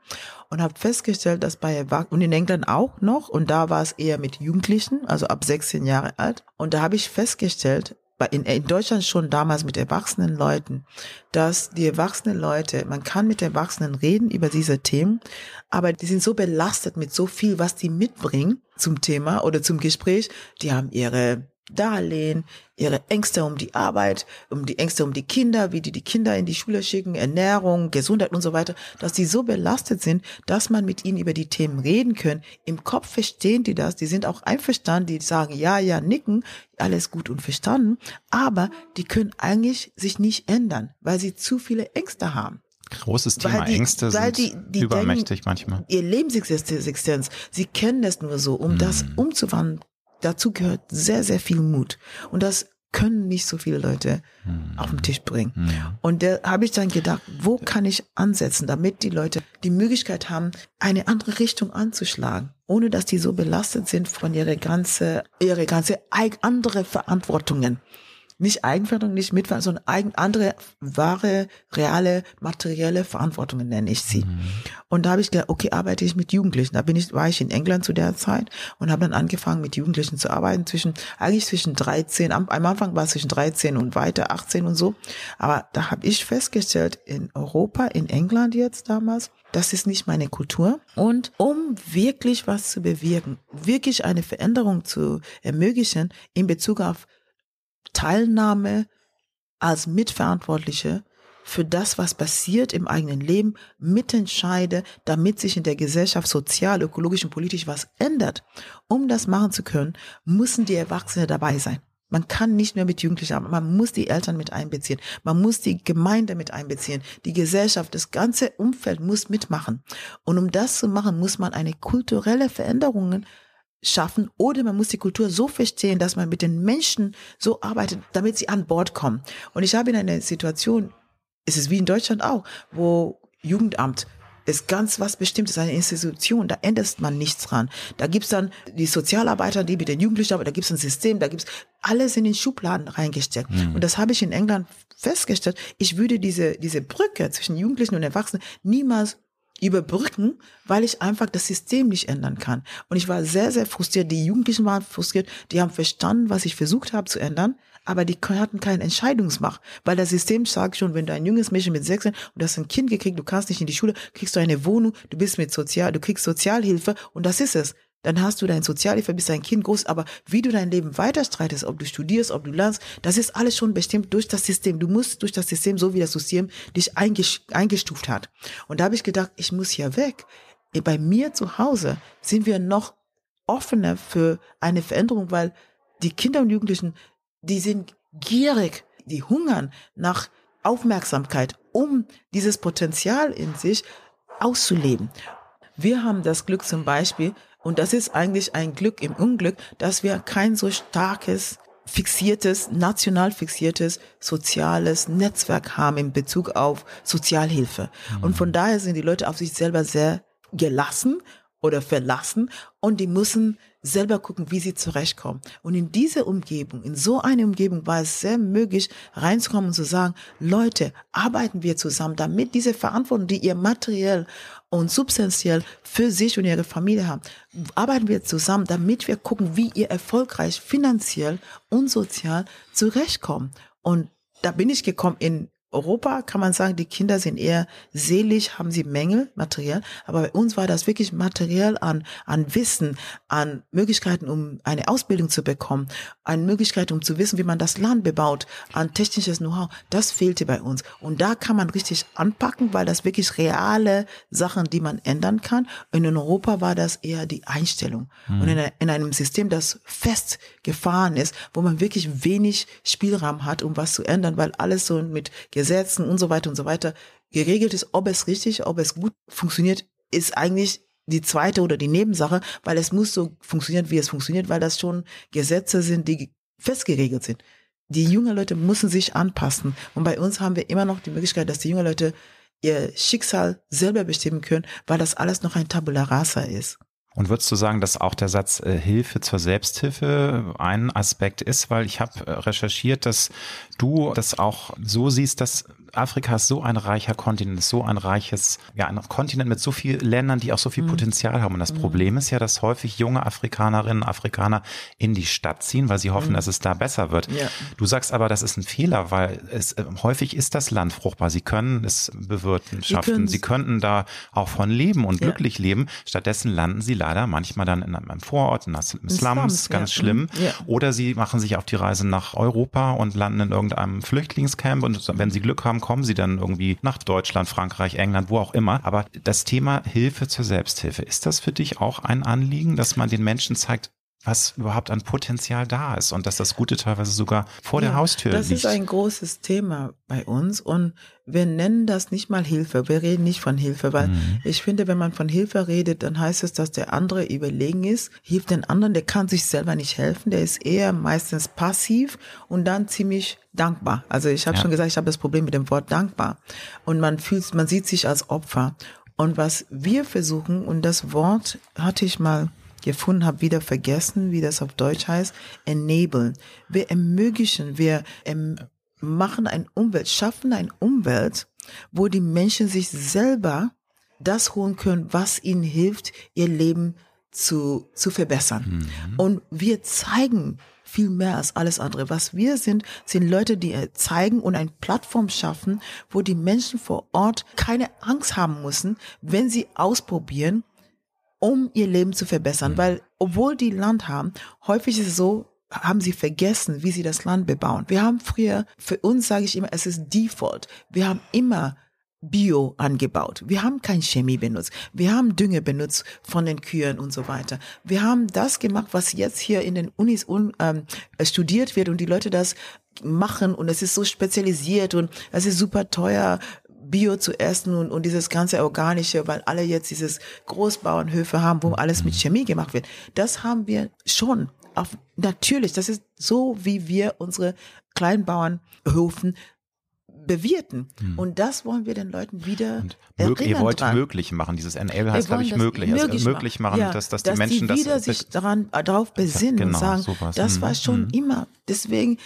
Speaker 3: und habe festgestellt, dass bei Erwachsenen und in England auch noch und da war es eher mit Jugendlichen, also ab 16 Jahre alt und da habe ich festgestellt, in, in Deutschland schon damals mit erwachsenen Leuten, dass die erwachsenen Leute, man kann mit Erwachsenen reden über diese Themen, aber die sind so belastet mit so viel, was die mitbringen zum Thema oder zum Gespräch. Die haben ihre Darlehen, ihre Ängste um die Arbeit, um die Ängste um die Kinder, wie die die Kinder in die Schule schicken, Ernährung, Gesundheit und so weiter, dass die so belastet sind, dass man mit ihnen über die Themen reden können. Im Kopf verstehen die das, die sind auch einverstanden, die sagen ja, ja, nicken, alles gut und verstanden, aber die können eigentlich sich nicht ändern, weil sie zu viele Ängste haben.
Speaker 2: Großes Thema. Die, Ängste sind die, die übermächtig denken, manchmal.
Speaker 3: Ihr Lebensexistenz, sie kennen das nur so, um hm. das umzuwandeln dazu gehört sehr, sehr viel Mut. Und das können nicht so viele Leute mhm. auf den Tisch bringen. Mhm. Und da habe ich dann gedacht, wo kann ich ansetzen, damit die Leute die Möglichkeit haben, eine andere Richtung anzuschlagen, ohne dass die so belastet sind von ihrer ganze, ihre ganze andere Verantwortungen nicht Eigenverantwortung, nicht Mitverantwortung, sondern eigen, andere wahre, reale, materielle Verantwortungen nenne ich sie. Mhm. Und da habe ich gedacht, okay, arbeite ich mit Jugendlichen. Da bin ich, war ich in England zu der Zeit und habe dann angefangen, mit Jugendlichen zu arbeiten, zwischen, eigentlich zwischen 13, am, am Anfang war es zwischen 13 und weiter, 18 und so. Aber da habe ich festgestellt, in Europa, in England jetzt damals, das ist nicht meine Kultur. Und um wirklich was zu bewirken, wirklich eine Veränderung zu ermöglichen in Bezug auf Teilnahme als Mitverantwortliche für das, was passiert im eigenen Leben, mitentscheide, damit sich in der Gesellschaft sozial, ökologisch und politisch was ändert. Um das machen zu können, müssen die Erwachsenen dabei sein. Man kann nicht nur mit Jugendlichen arbeiten, man muss die Eltern mit einbeziehen, man muss die Gemeinde mit einbeziehen, die Gesellschaft, das ganze Umfeld muss mitmachen. Und um das zu machen, muss man eine kulturelle Veränderung schaffen oder man muss die Kultur so verstehen, dass man mit den Menschen so arbeitet, damit sie an Bord kommen. Und ich habe in einer Situation, es ist wie in Deutschland auch, wo Jugendamt ist ganz was Bestimmtes, eine Institution, da ändert man nichts dran. Da gibt's dann die Sozialarbeiter, die mit den Jugendlichen arbeiten, da gibt's ein System, da gibt's alles in den Schubladen reingesteckt. Mhm. Und das habe ich in England festgestellt. Ich würde diese, diese Brücke zwischen Jugendlichen und Erwachsenen niemals überbrücken, weil ich einfach das System nicht ändern kann. Und ich war sehr, sehr frustriert. Die Jugendlichen waren frustriert. Die haben verstanden, was ich versucht habe zu ändern, aber die hatten keine Entscheidungsmacht, weil das System sagt schon, wenn du ein junges Mädchen mit sechs und du hast ein Kind gekriegt, du kannst nicht in die Schule, kriegst du eine Wohnung, du bist mit Sozial, du kriegst Sozialhilfe und das ist es dann hast du dein Sozialhilfe, bist dein Kind groß, aber wie du dein Leben weiter streitest, ob du studierst, ob du lernst, das ist alles schon bestimmt durch das System. Du musst durch das System, so wie das System dich eingestuft hat. Und da habe ich gedacht, ich muss hier weg. Bei mir zu Hause sind wir noch offener für eine Veränderung, weil die Kinder und Jugendlichen, die sind gierig, die hungern nach Aufmerksamkeit, um dieses Potenzial in sich auszuleben. Wir haben das Glück zum Beispiel, und das ist eigentlich ein Glück im Unglück, dass wir kein so starkes fixiertes, national fixiertes soziales Netzwerk haben in Bezug auf Sozialhilfe. Mhm. Und von daher sind die Leute auf sich selber sehr gelassen oder verlassen und die müssen selber gucken, wie sie zurechtkommen. Und in diese Umgebung, in so eine Umgebung war es sehr möglich, reinzukommen und zu sagen, Leute, arbeiten wir zusammen, damit diese Verantwortung, die ihr materiell und substanziell für sich und ihre Familie haben, arbeiten wir zusammen, damit wir gucken, wie ihr erfolgreich finanziell und sozial zurechtkommen. Und da bin ich gekommen in Europa kann man sagen, die Kinder sind eher seelisch, haben sie Mängel, materiell. Aber bei uns war das wirklich materiell an, an Wissen, an Möglichkeiten, um eine Ausbildung zu bekommen, an Möglichkeiten, um zu wissen, wie man das Land bebaut, an technisches Know-how. Das fehlte bei uns. Und da kann man richtig anpacken, weil das wirklich reale Sachen, die man ändern kann. Und in Europa war das eher die Einstellung. Mhm. Und in, in einem System, das festgefahren ist, wo man wirklich wenig Spielraum hat, um was zu ändern, weil alles so mit Gesetzen und so weiter und so weiter geregelt ist, ob es richtig, ob es gut funktioniert, ist eigentlich die zweite oder die Nebensache, weil es muss so funktionieren, wie es funktioniert, weil das schon Gesetze sind, die festgeregelt sind. Die jungen Leute müssen sich anpassen. Und bei uns haben wir immer noch die Möglichkeit, dass die jungen Leute ihr Schicksal selber bestimmen können, weil das alles noch ein Tabula rasa ist.
Speaker 2: Und würdest du sagen, dass auch der Satz äh, Hilfe zur Selbsthilfe ein Aspekt ist? Weil ich habe äh, recherchiert, dass du das auch so siehst, dass Afrika ist so ein reicher Kontinent, so ein reiches, ja, ein Kontinent mit so vielen Ländern, die auch so viel mhm. Potenzial haben. Und das mhm. Problem ist ja, dass häufig junge Afrikanerinnen, Afrikaner in die Stadt ziehen, weil sie hoffen, mhm. dass es da besser wird. Ja. Du sagst aber, das ist ein Fehler, weil es äh, häufig ist das Land fruchtbar. Sie können es bewirtschaften, sie könnten da auch von leben und ja. glücklich leben. Stattdessen landen sie leider manchmal dann in einem Vorort, in Slums, Slums ganz ja. schlimm. Mhm. Oder sie machen sich auf die Reise nach Europa und landen in irgendeinem Flüchtlingscamp und wenn sie Glück haben, kommen sie dann irgendwie nach Deutschland, Frankreich, England, wo auch immer. Aber das Thema Hilfe zur Selbsthilfe, ist das für dich auch ein Anliegen, dass man den Menschen zeigt, was überhaupt an Potenzial da ist und dass das Gute teilweise sogar vor ja, der Haustür
Speaker 3: das
Speaker 2: liegt.
Speaker 3: Das ist ein großes Thema bei uns und wir nennen das nicht mal Hilfe. Wir reden nicht von Hilfe, weil mhm. ich finde, wenn man von Hilfe redet, dann heißt es, dass der andere überlegen ist, hilft den anderen, der kann sich selber nicht helfen, der ist eher meistens passiv und dann ziemlich dankbar. Also ich habe ja. schon gesagt, ich habe das Problem mit dem Wort dankbar und man fühlt, man sieht sich als Opfer. Und was wir versuchen, und das Wort hatte ich mal gefunden habe, wieder vergessen, wie das auf Deutsch heißt, enablen. Wir ermöglichen, wir machen ein Umwelt, schaffen ein Umwelt, wo die Menschen sich selber das holen können, was ihnen hilft, ihr Leben zu, zu verbessern. Mhm. Und wir zeigen viel mehr als alles andere. Was wir sind, sind Leute, die zeigen und eine Plattform schaffen, wo die Menschen vor Ort keine Angst haben müssen, wenn sie ausprobieren, um ihr Leben zu verbessern. Mhm. Weil obwohl die Land haben, häufig ist es so, haben sie vergessen, wie sie das Land bebauen. Wir haben früher, für uns sage ich immer, es ist Default. Wir haben immer Bio angebaut. Wir haben kein Chemie benutzt. Wir haben Dünge benutzt von den Kühen und so weiter. Wir haben das gemacht, was jetzt hier in den Unis un, ähm, studiert wird und die Leute das machen und es ist so spezialisiert und es ist super teuer Bio zu essen und, und dieses ganze Organische, weil alle jetzt dieses Großbauernhöfe haben, wo alles mit Chemie gemacht wird. Das haben wir schon. Auf, natürlich, das ist so, wie wir unsere Kleinbauernhöfen bewirten. Hm. Und das wollen wir den Leuten wieder
Speaker 2: mög Ihr wollt dran. möglich machen. Dieses Enable heißt, glaube ich, möglich. Möglich, also möglich machen, ja, dass, dass, dass die Menschen
Speaker 3: die wieder das sich daran, äh, darauf besinnen genau, und sagen, sowas. das hm. war schon hm. immer. Deswegen,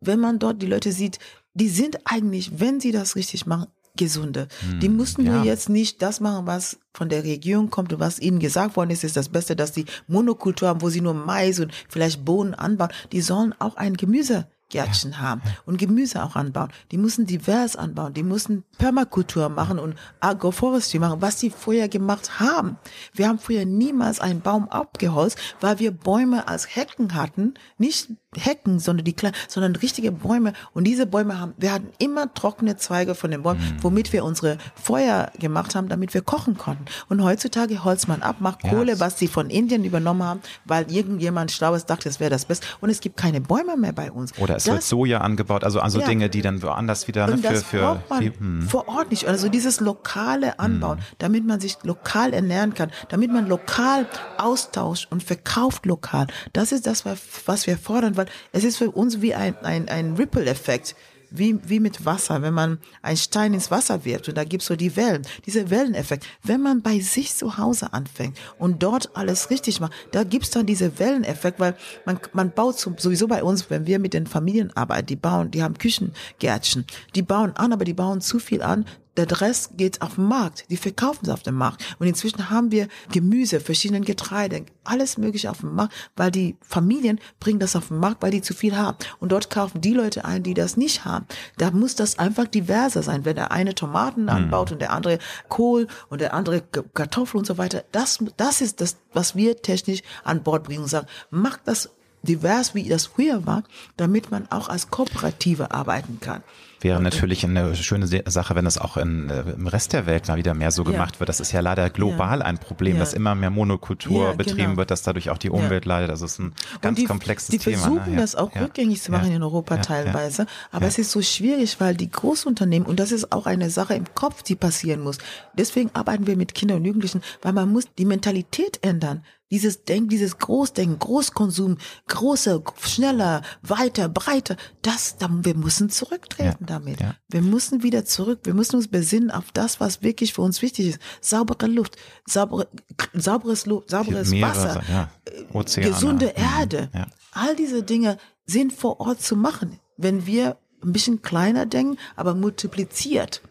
Speaker 3: wenn man dort die Leute sieht, die sind eigentlich, wenn sie das richtig machen, gesunde. Hm, die mussten ja. jetzt nicht das machen, was von der Regierung kommt und was ihnen gesagt worden ist, ist das Beste, dass die Monokultur haben, wo sie nur Mais und vielleicht Bohnen anbauen. Die sollen auch ein Gemüse Gärtchen ja. haben und Gemüse auch anbauen. Die müssen divers anbauen, die müssen Permakultur machen und Agroforestry machen, was die vorher gemacht haben. Wir haben früher niemals einen Baum abgeholzt, weil wir Bäume als Hecken hatten, nicht Hecken, sondern die kleinen, sondern richtige Bäume. Und diese Bäume haben, wir hatten immer trockene Zweige von den Bäumen, mhm. womit wir unsere Feuer gemacht haben, damit wir kochen konnten. Und heutzutage holzt man ab, macht Kohle, was sie von Indien übernommen haben, weil irgendjemand Schlaues dachte, das wäre das Beste. Und es gibt keine Bäume mehr bei uns.
Speaker 2: Oder es das, wird Soja angebaut, also, also ja. Dinge, die dann woanders wieder ne,
Speaker 3: und das für, man für, hm. vor Ort nicht. Also dieses lokale Anbauen, hm. damit man sich lokal ernähren kann, damit man lokal austauscht und verkauft lokal. Das ist das, was wir fordern weil es ist für uns wie ein, ein, ein Ripple-Effekt. Wie, wie mit Wasser, wenn man einen Stein ins Wasser wirft und da gibt's so die Wellen, dieser Welleneffekt. Wenn man bei sich zu Hause anfängt und dort alles richtig macht, da gibt's dann diese Welleneffekt, weil man, man baut sowieso bei uns, wenn wir mit den Familien arbeiten, die bauen, die haben Küchengärtchen, die bauen an, aber die bauen zu viel an, der Rest geht auf den Markt. Die verkaufen es auf dem Markt. Und inzwischen haben wir Gemüse, verschiedene Getreide, alles mögliche auf dem Markt, weil die Familien bringen das auf den Markt, weil die zu viel haben. Und dort kaufen die Leute ein, die das nicht haben. Da muss das einfach diverser sein. Wenn der eine Tomaten mhm. anbaut und der andere Kohl und der andere Kartoffeln und so weiter. Das, das ist das, was wir technisch an Bord bringen und sagen, macht das divers, wie das früher war, damit man auch als Kooperative arbeiten kann.
Speaker 2: Wäre natürlich eine schöne Sache, wenn es auch in, äh, im Rest der Welt mal wieder mehr so gemacht ja. wird. Das ist ja leider global ja. ein Problem, ja. dass immer mehr Monokultur betrieben genau. wird, dass dadurch auch die Umwelt leidet. Das ist ein ganz
Speaker 3: die,
Speaker 2: komplexes
Speaker 3: die
Speaker 2: Thema.
Speaker 3: Die versuchen ne? das auch rückgängig zu machen in Europa teilweise. Aber es ist so schwierig, weil die Großunternehmen, und das ist auch eine Sache im Kopf, die passieren muss. Deswegen arbeiten wir mit Kindern und Jugendlichen, weil man muss die Mentalität ändern. Dieses Denken, dieses Großdenken, Großkonsum, großer, schneller, weiter, breiter, das, wir müssen zurücktreten ja, damit. Ja. Wir müssen wieder zurück. Wir müssen uns besinnen auf das, was wirklich für uns wichtig ist. Saubere Luft, saubere, sauberes, Luft, sauberes Meere, Wasser, ja. Ozeane. gesunde mhm. Erde. All diese Dinge sind vor Ort zu machen. Wenn wir ein bisschen kleiner denken, aber multipliziert.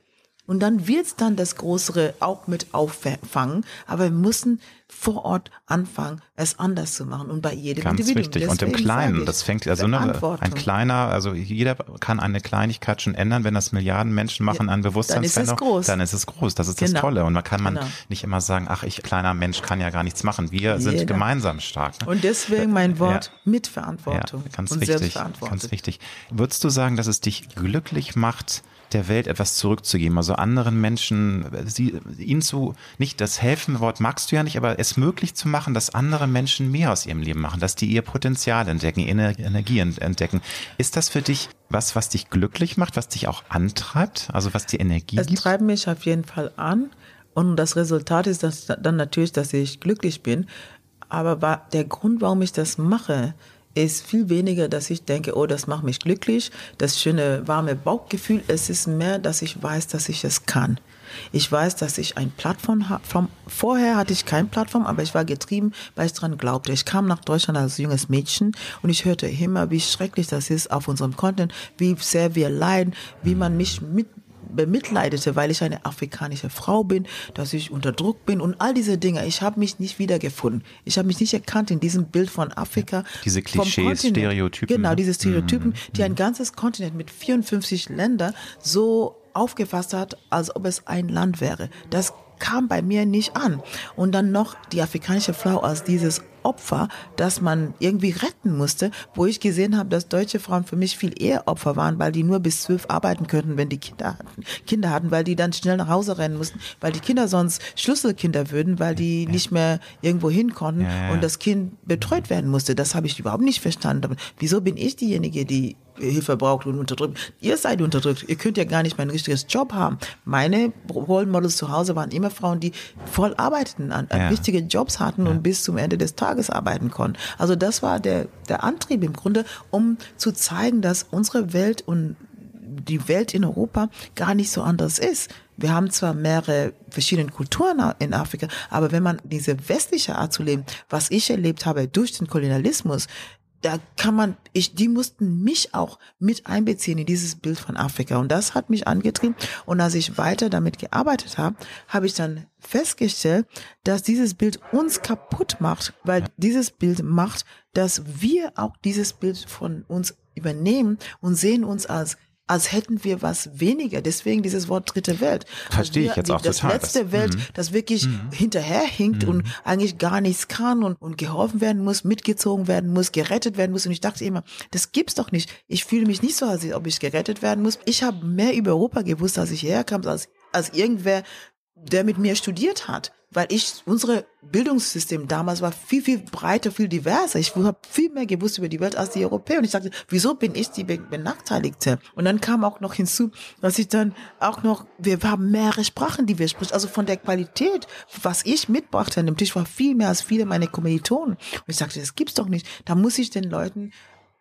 Speaker 3: Und dann wird's dann das Größere auch mit auffangen. Aber wir müssen vor Ort anfangen, es anders zu machen und bei jedem
Speaker 2: Ganz
Speaker 3: Individuum.
Speaker 2: wichtig. Und im Kleinen, das fängt also ne, ein kleiner, also jeder kann eine Kleinigkeit schon ändern, wenn das Milliarden Menschen machen, ja, ein Bewusstseinsveränderung, dann ist es groß. Dann ist es groß. Das ist genau. das Tolle. Und man kann man genau. nicht immer sagen, ach, ich kleiner Mensch kann ja gar nichts machen. Wir jeder. sind gemeinsam stark. Ne?
Speaker 3: Und deswegen mein Wort ja. Mitverantwortung
Speaker 2: ja, ganz und wichtig, Ganz wichtig. Würdest du sagen, dass es dich glücklich macht, der Welt etwas zurückzugeben, also anderen Menschen, sie, ihnen zu, nicht das helfen Wort magst du ja nicht, aber es möglich zu machen, dass andere Menschen mehr aus ihrem Leben machen, dass die ihr Potenzial entdecken, Energie entdecken. Ist das für dich was, was dich glücklich macht, was dich auch antreibt, also was die Energie
Speaker 3: es
Speaker 2: gibt?
Speaker 3: Es treibt mich auf jeden Fall an und das Resultat ist dass, dann natürlich, dass ich glücklich bin, aber der Grund, warum ich das mache, ist viel weniger, dass ich denke, oh, das macht mich glücklich, das schöne warme Bauchgefühl. Es ist mehr, dass ich weiß, dass ich es kann. Ich weiß, dass ich ein Plattform habe. Vorher hatte ich keine Plattform, aber ich war getrieben, weil ich daran glaubte. Ich kam nach Deutschland als junges Mädchen und ich hörte immer, wie schrecklich das ist auf unserem Kontinent, wie sehr wir leiden, wie man mich mit bemitleidete, weil ich eine afrikanische Frau bin, dass ich unter Druck bin und all diese Dinge. Ich habe mich nicht wiedergefunden. Ich habe mich nicht erkannt in diesem Bild von Afrika.
Speaker 2: Diese Klischees, Stereotypen.
Speaker 3: Genau, diese Stereotypen, mhm. die ein ganzes Kontinent mit 54 Ländern so aufgefasst hat, als ob es ein Land wäre. Das kam bei mir nicht an. Und dann noch die afrikanische Frau als dieses Opfer, das man irgendwie retten musste, wo ich gesehen habe, dass deutsche Frauen für mich viel eher Opfer waren, weil die nur bis zwölf arbeiten könnten, wenn die Kinder hatten, Kinder hatten, weil die dann schnell nach Hause rennen mussten, weil die Kinder sonst Schlüsselkinder würden, weil die ja. nicht mehr irgendwo hin konnten ja, ja. und das Kind betreut werden musste. Das habe ich überhaupt nicht verstanden. Wieso bin ich diejenige, die Hilfe braucht und unterdrückt. Ihr seid unterdrückt. Ihr könnt ja gar nicht mein richtiges Job haben. Meine Role Models zu Hause waren immer Frauen, die voll arbeiteten, an, ja. wichtige Jobs hatten ja. und bis zum Ende des Tages arbeiten konnten. Also das war der, der Antrieb im Grunde, um zu zeigen, dass unsere Welt und die Welt in Europa gar nicht so anders ist. Wir haben zwar mehrere verschiedene Kulturen in Afrika, aber wenn man diese westliche Art zu leben, was ich erlebt habe durch den Kolonialismus, da kann man, ich, die mussten mich auch mit einbeziehen in dieses Bild von Afrika. Und das hat mich angetrieben. Und als ich weiter damit gearbeitet habe, habe ich dann festgestellt, dass dieses Bild uns kaputt macht, weil dieses Bild macht, dass wir auch dieses Bild von uns übernehmen und sehen uns als als hätten wir was weniger. Deswegen dieses Wort dritte Welt.
Speaker 2: Verstehe wir, ich jetzt auch
Speaker 3: das
Speaker 2: total.
Speaker 3: Das letzte Welt, mhm. das wirklich mhm. hinterherhinkt mhm. und eigentlich gar nichts kann und, und geholfen werden muss, mitgezogen werden muss, gerettet werden muss. Und ich dachte immer, das gibt's doch nicht. Ich fühle mich nicht so, als ob ich gerettet werden muss. Ich habe mehr über Europa gewusst, als ich herkam, als, als irgendwer, der mit mir studiert hat weil ich, unsere Bildungssystem damals war viel, viel breiter, viel diverser. Ich habe viel mehr gewusst über die Welt als die Europäer. Und ich sagte, wieso bin ich die Benachteiligte? Und dann kam auch noch hinzu, dass ich dann auch noch, wir haben mehrere Sprachen, die wir sprechen. Also von der Qualität, was ich mitbrachte an dem Tisch, war viel mehr als viele meiner Kommilitonen. Und ich sagte, das gibt's doch nicht. Da muss ich den Leuten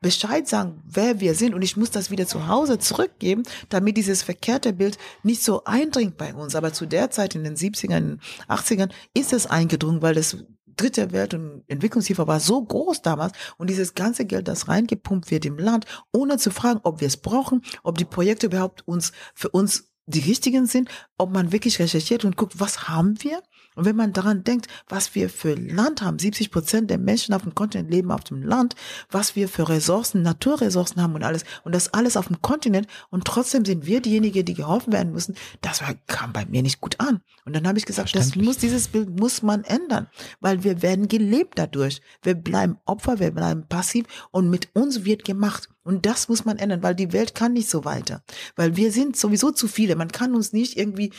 Speaker 3: Bescheid sagen, wer wir sind und ich muss das wieder zu Hause zurückgeben, damit dieses verkehrte Bild nicht so eindringt bei uns. Aber zu der Zeit in den 70ern, 80ern ist es eingedrungen, weil das dritte Welt- und Entwicklungshilfe war so groß damals und dieses ganze Geld, das reingepumpt wird im Land, ohne zu fragen, ob wir es brauchen, ob die Projekte überhaupt uns für uns die richtigen sind, ob man wirklich recherchiert und guckt, was haben wir? Und wenn man daran denkt, was wir für Land haben, 70 Prozent der Menschen auf dem Kontinent leben auf dem Land, was wir für Ressourcen, Naturressourcen haben und alles, und das alles auf dem Kontinent, und trotzdem sind wir diejenigen, die geholfen werden müssen, das kam bei mir nicht gut an. Und dann habe ich gesagt, das muss, dieses Bild muss man ändern, weil wir werden gelebt dadurch. Wir bleiben Opfer, wir bleiben passiv, und mit uns wird gemacht. Und das muss man ändern, weil die Welt kann nicht so weiter. Weil wir sind sowieso zu viele. Man kann uns nicht irgendwie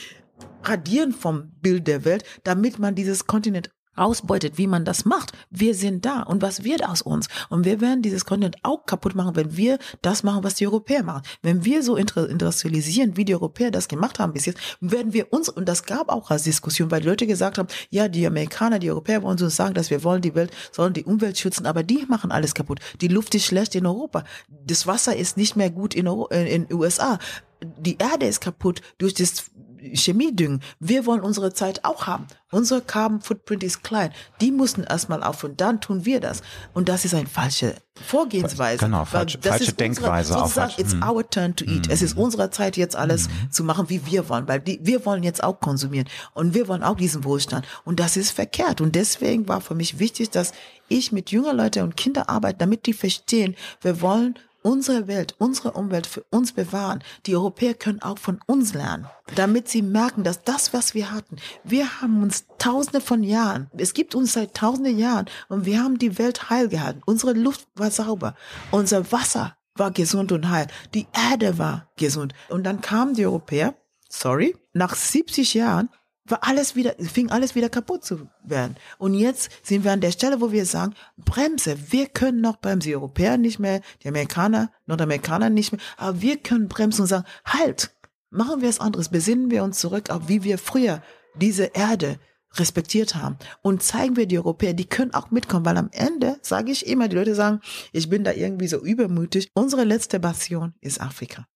Speaker 3: radieren vom Bild der Welt, damit man dieses Kontinent ausbeutet, wie man das macht. Wir sind da und was wird aus uns? Und wir werden dieses Kontinent auch kaputt machen, wenn wir das machen, was die Europäer machen. Wenn wir so industrialisieren, wie die Europäer das gemacht haben bis jetzt, werden wir uns, und das gab auch als Diskussion, weil die Leute gesagt haben, ja, die Amerikaner, die Europäer wollen uns sagen, dass wir wollen die Welt, sollen die Umwelt schützen, aber die machen alles kaputt. Die Luft ist schlecht in Europa. Das Wasser ist nicht mehr gut in, Euro, in, in USA. Die Erde ist kaputt durch das Chemie düngen. Wir wollen unsere Zeit auch haben. Unser Carbon Footprint ist klein. Die mussten erstmal auf und dann tun wir das. Und das ist eine falsche Vorgehensweise.
Speaker 2: Genau, falsche, falsche Denkweise
Speaker 3: unsere,
Speaker 2: auch.
Speaker 3: It's
Speaker 2: Mhm.
Speaker 3: our turn to eat. Es ist unsere Zeit jetzt alles zu machen, wie wir wollen, weil die, wir wollen jetzt auch konsumieren und wir wollen auch diesen Wohlstand. Und das ist verkehrt. Und deswegen war für mich wichtig, dass ich mit jungen Leuten und Kindern arbeite, damit die verstehen, wir wollen unsere Welt, unsere Umwelt für uns bewahren. Die Europäer können auch von uns lernen, damit sie merken, dass das, was wir hatten, wir haben uns tausende von Jahren, es gibt uns seit tausenden Jahren und wir haben die Welt heil gehalten. Unsere Luft war sauber, unser Wasser war gesund und heil, die Erde war gesund. Und dann kamen die Europäer, sorry, nach 70 Jahren war alles wieder, fing alles wieder kaputt zu werden. Und jetzt sind wir an der Stelle, wo wir sagen, Bremse, wir können noch bremsen. Die Europäer nicht mehr, die Amerikaner, Nordamerikaner nicht mehr, aber wir können bremsen und sagen, halt, machen wir es anderes, besinnen wir uns zurück auf wie wir früher diese Erde respektiert haben und zeigen wir die Europäer, die können auch mitkommen, weil am Ende sage ich immer, die Leute sagen, ich bin da irgendwie so übermütig. Unsere letzte Passion ist Afrika.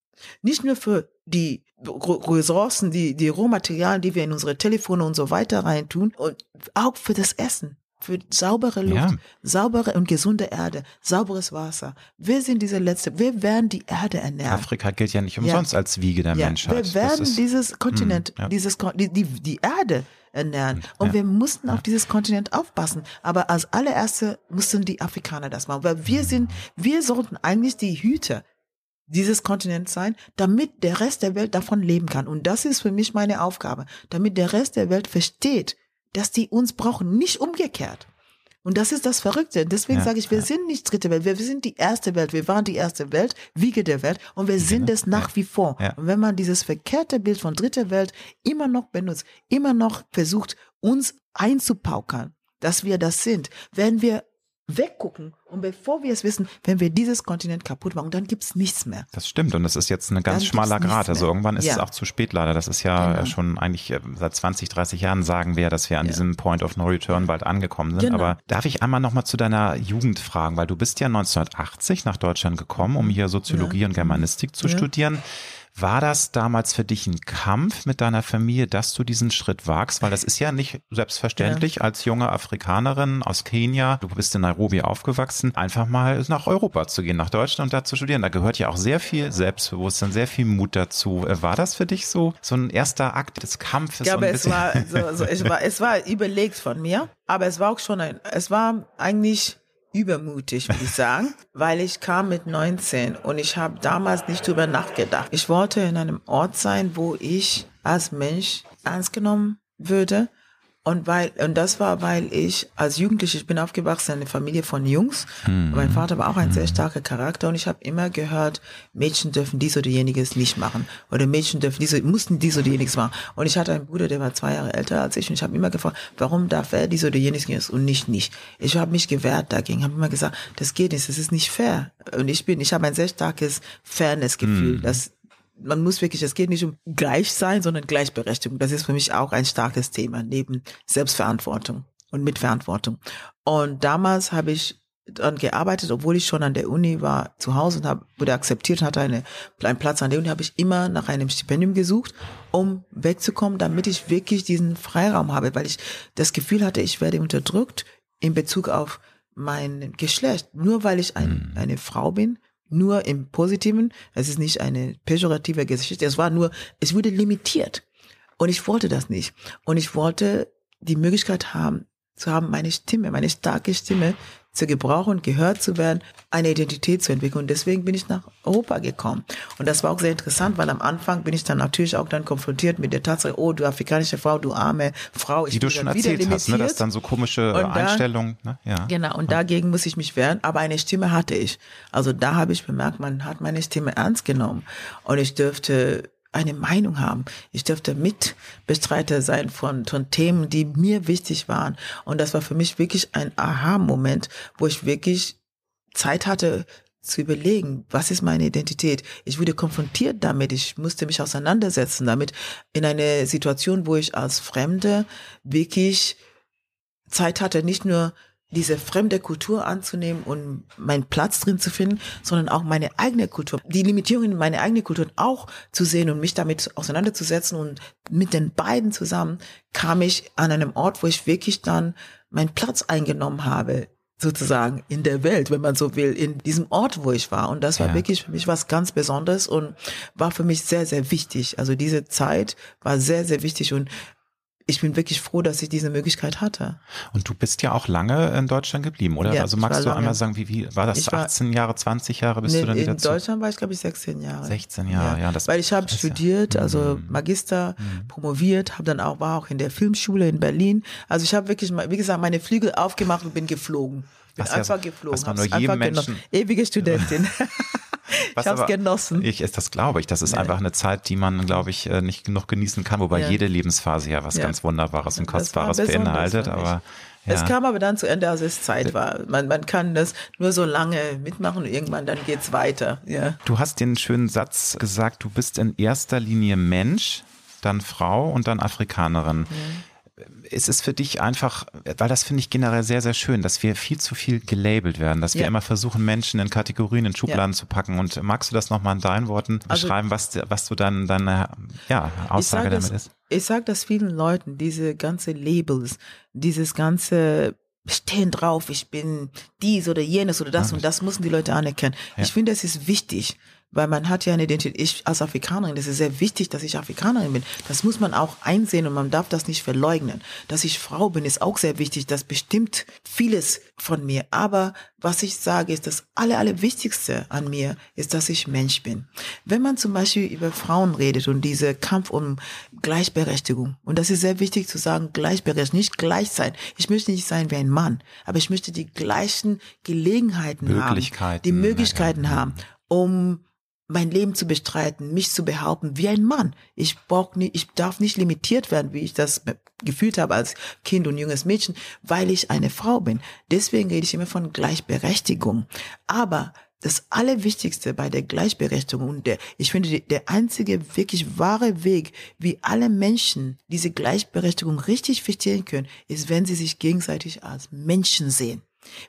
Speaker 3: Nicht nur für die Ressourcen, die, die Rohmaterialien, die wir in unsere Telefone und so weiter reintun, und auch für das Essen, für saubere Luft,
Speaker 2: Ja.
Speaker 3: saubere und gesunde Erde, sauberes Wasser. Wir sind diese letzte, wir werden die Erde ernähren.
Speaker 2: Afrika gilt ja nicht umsonst als Wiege der
Speaker 3: Ja,
Speaker 2: Menschheit.
Speaker 3: wir werden
Speaker 2: ist-
Speaker 3: dieses Kontinent,
Speaker 2: ja.
Speaker 3: dieses, die, die, die Erde ernähren. Und
Speaker 2: Ja.
Speaker 3: wir mussten auf dieses Kontinent aufpassen. Aber als allererste mussten die Afrikaner das machen. Weil wir sind, wir sollten eigentlich die Hüter dieses Kontinents sein, damit der Rest der Welt davon leben kann. Und das ist für mich meine Aufgabe, damit der Rest der Welt versteht, dass die uns brauchen, nicht umgekehrt. Und das ist das Verrückte. Deswegen
Speaker 2: Ja,
Speaker 3: sage ich, wir sind nicht dritte Welt, wir sind die erste Welt, wir waren die erste Welt, Wiege der Welt und wir sind es nach wie vor.
Speaker 2: Ja.
Speaker 3: Und wenn man dieses verkehrte Bild von dritter Welt immer noch benutzt, immer noch versucht, uns einzupaukern, dass wir das sind, werden wir weggucken und bevor wir es wissen, wenn wir dieses Kontinent kaputt machen, dann gibt's nichts mehr.
Speaker 2: Das stimmt und das ist jetzt ein ganz
Speaker 3: Dann
Speaker 2: schmaler Grad. Also irgendwann ist
Speaker 3: Ja.
Speaker 2: es auch zu spät leider. Das ist ja
Speaker 3: Genau.
Speaker 2: äh, schon eigentlich äh, seit 20, 30 Jahren sagen wir, dass wir an
Speaker 3: Ja.
Speaker 2: diesem Point of No Return bald angekommen sind.
Speaker 3: Genau.
Speaker 2: Aber darf ich einmal nochmal zu deiner Jugend fragen, weil du bist ja 1980 nach Deutschland gekommen, um hier Soziologie und Germanistik zu
Speaker 3: Ja.
Speaker 2: studieren. War das damals für dich ein Kampf mit deiner Familie, dass du diesen Schritt wagst? Weil das ist ja nicht selbstverständlich als junge Afrikanerin aus Kenia, du bist in Nairobi aufgewachsen, einfach mal nach Europa zu gehen, nach Deutschland und da zu studieren. Da gehört ja auch sehr viel Selbstbewusstsein, sehr viel Mut dazu. War das für dich so, so ein erster Akt des Kampfes?
Speaker 3: Ja, aber es war, so, so, es war, es war überlegt von mir, aber es war auch schon ein, es war eigentlich übermutig, würde ich sagen, weil ich kam mit 19 und ich habe damals nicht drüber nachgedacht. Ich wollte in einem Ort sein, wo ich als Mensch ernst genommen würde. Und weil, und das war, weil ich als Jugendliche, ich bin aufgewachsen in einer Familie von Jungs. Und Mein Vater war auch ein sehr starker Charakter und ich habe immer gehört, Mädchen dürfen dies oder jeniges nicht machen. Oder Mädchen dürfen dies, mussten dies oder jeniges machen. Und ich hatte einen Bruder, der war zwei Jahre älter als ich und ich habe immer gefragt, warum darf er dies oder jeniges und nicht nicht. Ich habe mich gewehrt dagegen, habe immer gesagt, das geht nicht, das ist nicht fair. Und ich bin, ich habe ein sehr starkes Fairness-Gefühl, dass man muss wirklich, es geht nicht um gleich sein, sondern Gleichberechtigung. Das ist für mich auch ein starkes Thema, neben Selbstverantwortung und Mitverantwortung. Und damals habe ich daran gearbeitet, obwohl ich schon an der Uni war, zu Hause und habe, wurde akzeptiert hatte eine, einen Platz an der Uni, habe ich immer nach einem Stipendium gesucht, um wegzukommen, damit ich wirklich diesen Freiraum habe, weil ich das Gefühl hatte, ich werde unterdrückt in Bezug auf mein Geschlecht. Nur weil ich ein, eine Frau bin, nur im Positiven. Es ist nicht eine pejorative Geschichte. Es war nur, es wurde limitiert. Und ich wollte das nicht. Und ich wollte die Möglichkeit haben, zu haben, meine Stimme, meine starke Stimme zu gebrauchen, gehört zu werden, eine Identität zu entwickeln. Und deswegen bin ich nach Europa gekommen. Und das war auch sehr interessant, weil am Anfang bin ich dann natürlich auch dann konfrontiert mit der Tatsache, oh, du afrikanische Frau, du arme Frau. Ich
Speaker 2: Wie du schon erzählt hast, ne,
Speaker 3: limitiert.
Speaker 2: dann so komische
Speaker 3: Und da-
Speaker 2: Einstellungen, ne? ja.
Speaker 3: Genau, und dagegen muss ich mich wehren, aber eine Stimme hatte ich. Also da habe ich bemerkt, man hat meine Stimme ernst genommen und ich dürfte eine Meinung haben. Ich dürfte Mitbestreiter sein von, von Themen, die mir wichtig waren. Und das war für mich wirklich ein Aha-Moment, wo ich wirklich Zeit hatte zu überlegen, was ist meine Identität? Ich wurde konfrontiert damit, ich musste mich auseinandersetzen damit in eine Situation, wo ich als Fremde wirklich Zeit hatte, nicht nur diese fremde Kultur anzunehmen und meinen Platz drin zu finden, sondern auch meine eigene Kultur, die Limitierungen in meine eigene Kultur auch zu sehen und mich damit auseinanderzusetzen und mit den beiden zusammen kam ich an einem Ort, wo ich wirklich dann meinen Platz eingenommen habe sozusagen in der Welt, wenn man so will, in diesem Ort, wo ich war. Und das war ja. wirklich für mich was ganz Besonderes und war für mich sehr, sehr wichtig. Also diese Zeit war sehr, sehr wichtig und ich bin wirklich froh, dass ich diese Möglichkeit hatte.
Speaker 2: Und du bist ja auch lange in Deutschland geblieben, oder? Ja, also magst du lange. einmal sagen, wie, wie war das? War, 18 Jahre, 20 Jahre bist
Speaker 3: nee,
Speaker 2: du dann wieder
Speaker 3: In Deutschland war ich, glaube ich, 16 Jahre.
Speaker 2: 16 Jahre, ja. ja
Speaker 3: das Weil ich habe studiert, ja. also mhm. Magister, mhm. promoviert, habe dann auch, war auch in der Filmschule in Berlin. Also ich habe wirklich, wie gesagt, meine Flügel aufgemacht und bin geflogen. Bin was einfach geflogen.
Speaker 2: Was man nur jedem Menschen,
Speaker 3: Ewige Studentin. [laughs] [laughs] [laughs]
Speaker 2: Was ich habe es genossen. Ich, das glaube ich. Das ist ja. einfach eine Zeit, die man, glaube ich, äh, nicht genug genießen kann, wobei ja. jede Lebensphase ja was ja. ganz Wunderbares und Kostbares beinhaltet. Aber.
Speaker 3: Es kam aber dann zu Ende, als es Zeit war. Man, man kann das nur so lange mitmachen und irgendwann dann geht's weiter. Ja.
Speaker 2: Du hast den schönen Satz gesagt, du bist in erster Linie Mensch, dann Frau und dann Afrikanerin. Mhm ist es für dich einfach, weil das finde ich generell sehr, sehr schön, dass wir viel zu viel gelabelt werden, dass wir ja. immer versuchen, Menschen in Kategorien, in Schubladen ja. zu packen. Und magst du das nochmal in deinen Worten also, beschreiben, was, was du dann deine ja, Aussage damit
Speaker 3: das,
Speaker 2: ist?
Speaker 3: Ich sage das vielen Leuten, diese ganze Labels, dieses ganze stehen drauf, ich bin dies oder jenes oder das ja, und das müssen die Leute anerkennen. Ich finde, es ist wichtig, weil man hat ja eine Identität. Ich als Afrikanerin, das ist sehr wichtig, dass ich Afrikanerin bin. Das muss man auch einsehen und man darf das nicht verleugnen. Dass ich Frau bin, ist auch sehr wichtig. Das bestimmt vieles von mir. Aber was ich sage, ist das aller, allerwichtigste an mir, ist, dass ich Mensch bin. Wenn man zum Beispiel über Frauen redet und diese Kampf um Gleichberechtigung, und das ist sehr wichtig zu sagen, Gleichberechtigung, nicht gleich sein. Ich möchte nicht sein wie ein Mann, aber ich möchte die gleichen Gelegenheiten haben, die Möglichkeiten haben, um mein Leben zu bestreiten, mich zu behaupten wie ein Mann. Ich brauch nicht, ich darf nicht limitiert werden, wie ich das gefühlt habe als Kind und junges Mädchen, weil ich eine Frau bin. Deswegen rede ich immer von Gleichberechtigung. Aber das Allerwichtigste bei der Gleichberechtigung und der, ich finde, der einzige wirklich wahre Weg, wie alle Menschen diese Gleichberechtigung richtig verstehen können, ist, wenn sie sich gegenseitig als Menschen sehen.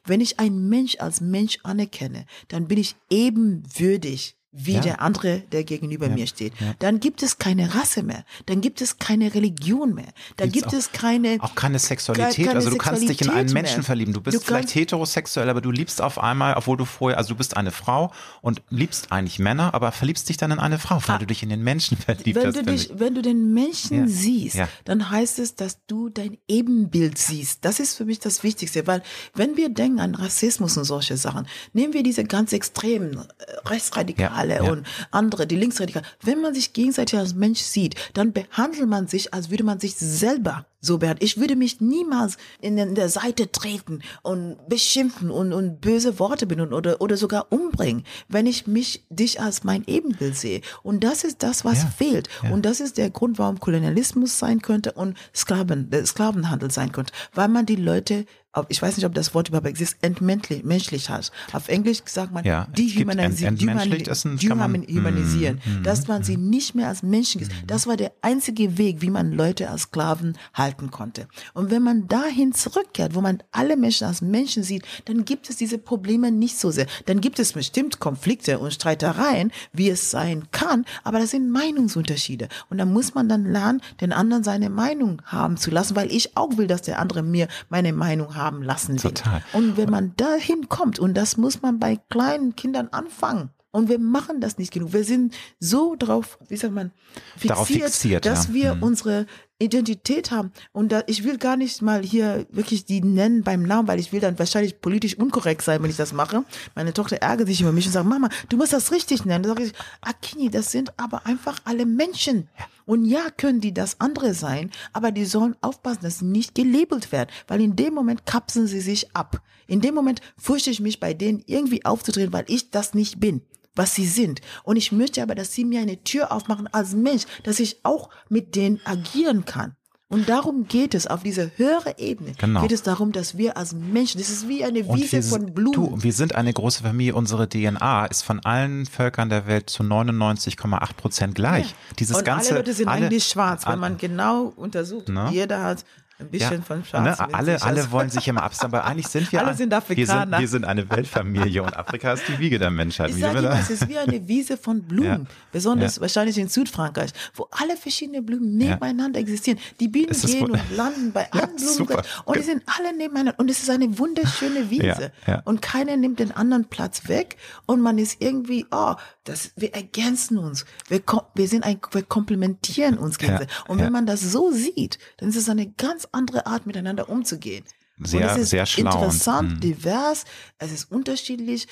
Speaker 3: Wenn ich einen Mensch als Mensch anerkenne, dann bin ich ebenwürdig wie ja. der andere, der gegenüber ja. mir steht. Ja. Dann gibt es keine Rasse mehr. Dann gibt es keine Religion mehr. Dann Gibt's gibt es keine
Speaker 2: auch keine Sexualität. Keine also du kannst dich in einen Menschen mehr. verlieben. Du bist du vielleicht heterosexuell, aber du liebst auf einmal, obwohl du vorher, also du bist eine Frau und liebst eigentlich Männer, aber verliebst dich dann in eine Frau, weil ah. du dich in den Menschen verliebt
Speaker 3: wenn
Speaker 2: hast.
Speaker 3: Du dich, wenn du den Menschen siehst, dann heißt es, dass du dein Ebenbild siehst. Das ist für mich das Wichtigste, weil wenn wir denken an Rassismus und solche Sachen, nehmen wir diese ganz extremen äh, Rechtsradikalen Radikale ja. und andere, die Linksradikale. Wenn man sich gegenseitig als Mensch sieht, dann behandelt man sich, als würde man sich selber so behandeln. Ich würde mich niemals in der Seite treten und beschimpfen und, und böse Worte benutzen oder, oder sogar umbringen, wenn ich mich, dich als mein Ebenbild sehe. Und das ist das, was ja. fehlt. Ja. Und das ist der Grund, warum Kolonialismus sein könnte und Sklaven, der Sklavenhandel sein könnte. Weil man die Leute ich weiß nicht, ob das Wort überhaupt existiert, entmenschlich hat. Auf Englisch sagt man
Speaker 2: ja,
Speaker 3: dehumanisieren,
Speaker 2: dehuman,
Speaker 3: humanisieren, mm, dass man mm, sie nicht mehr als Menschen ist. Mm. Das war der einzige Weg, wie man Leute als Sklaven halten konnte. Und wenn man dahin zurückkehrt, wo man alle Menschen als Menschen sieht, dann gibt es diese Probleme nicht so sehr. Dann gibt es bestimmt Konflikte und Streitereien, wie es sein kann, aber das sind Meinungsunterschiede. Und da muss man dann lernen, den anderen seine Meinung haben zu lassen, weil ich auch will, dass der andere mir meine Meinung hat haben lassen will. Total. Und wenn man dahin kommt, und das muss man bei kleinen Kindern anfangen, und wir machen das nicht genug. Wir sind so drauf, wie sagt man, fixiert, fixiert dass ja. wir mhm. unsere Identität haben. Und da, ich will gar nicht mal hier wirklich die nennen beim Namen, weil ich will dann wahrscheinlich politisch unkorrekt sein, wenn ich das mache. Meine Tochter ärgert sich über mich und sagt, Mama, du musst das richtig nennen. Da sage ich, Akini, das sind aber einfach alle Menschen. Und ja, können die das andere sein, aber die sollen aufpassen, dass sie nicht gelabelt werden, weil in dem Moment kapseln sie sich ab. In dem Moment fürchte ich mich bei denen irgendwie aufzudrehen, weil ich das nicht bin was sie sind. Und ich möchte aber, dass sie mir eine Tür aufmachen als Mensch, dass ich auch mit denen agieren kann. Und darum geht es, auf dieser höheren Ebene genau. geht es darum, dass wir als Menschen, das ist wie eine Wiese wir, von Blumen.
Speaker 2: Du, wir sind eine große Familie, unsere DNA ist von allen Völkern der Welt zu 99,8 Prozent gleich. Ja. Dieses
Speaker 3: Und
Speaker 2: ganze,
Speaker 3: alle Leute sind alle, eigentlich schwarz, wenn man genau untersucht. Ne? Jeder hat Ein bisschen
Speaker 2: Ja.
Speaker 3: von Schwarz.
Speaker 2: Ne? Alle, alle wollen sich immer abstammen, aber eigentlich sind wir [laughs]
Speaker 3: Alle sind
Speaker 2: wir sind,
Speaker 3: Afrikaner.
Speaker 2: wir sind eine Weltfamilie und Afrika ist die Wiege der Menschheit.
Speaker 3: Ich sage immer, es ist wie eine Wiese von [laughs] Blumen,
Speaker 2: Ja.
Speaker 3: besonders
Speaker 2: Ja.
Speaker 3: wahrscheinlich in Südfrankreich, wo alle verschiedene Blumen nebeneinander existieren. Die Bienen gehen und landen bei [laughs] allen Blumen und die sind alle nebeneinander und es ist eine wunderschöne Wiese und keiner nimmt den anderen Platz weg und man ist irgendwie, oh, das, wir ergänzen uns, wir, wir sind ein, wir komplementieren uns gegenseitig. und wenn man das so sieht, dann ist es eine ganz andere Art, miteinander umzugehen.
Speaker 2: Sehr-
Speaker 3: und es ist
Speaker 2: sehr schlau und,
Speaker 3: interessant,
Speaker 2: mm.
Speaker 3: divers, es ist unterschiedlich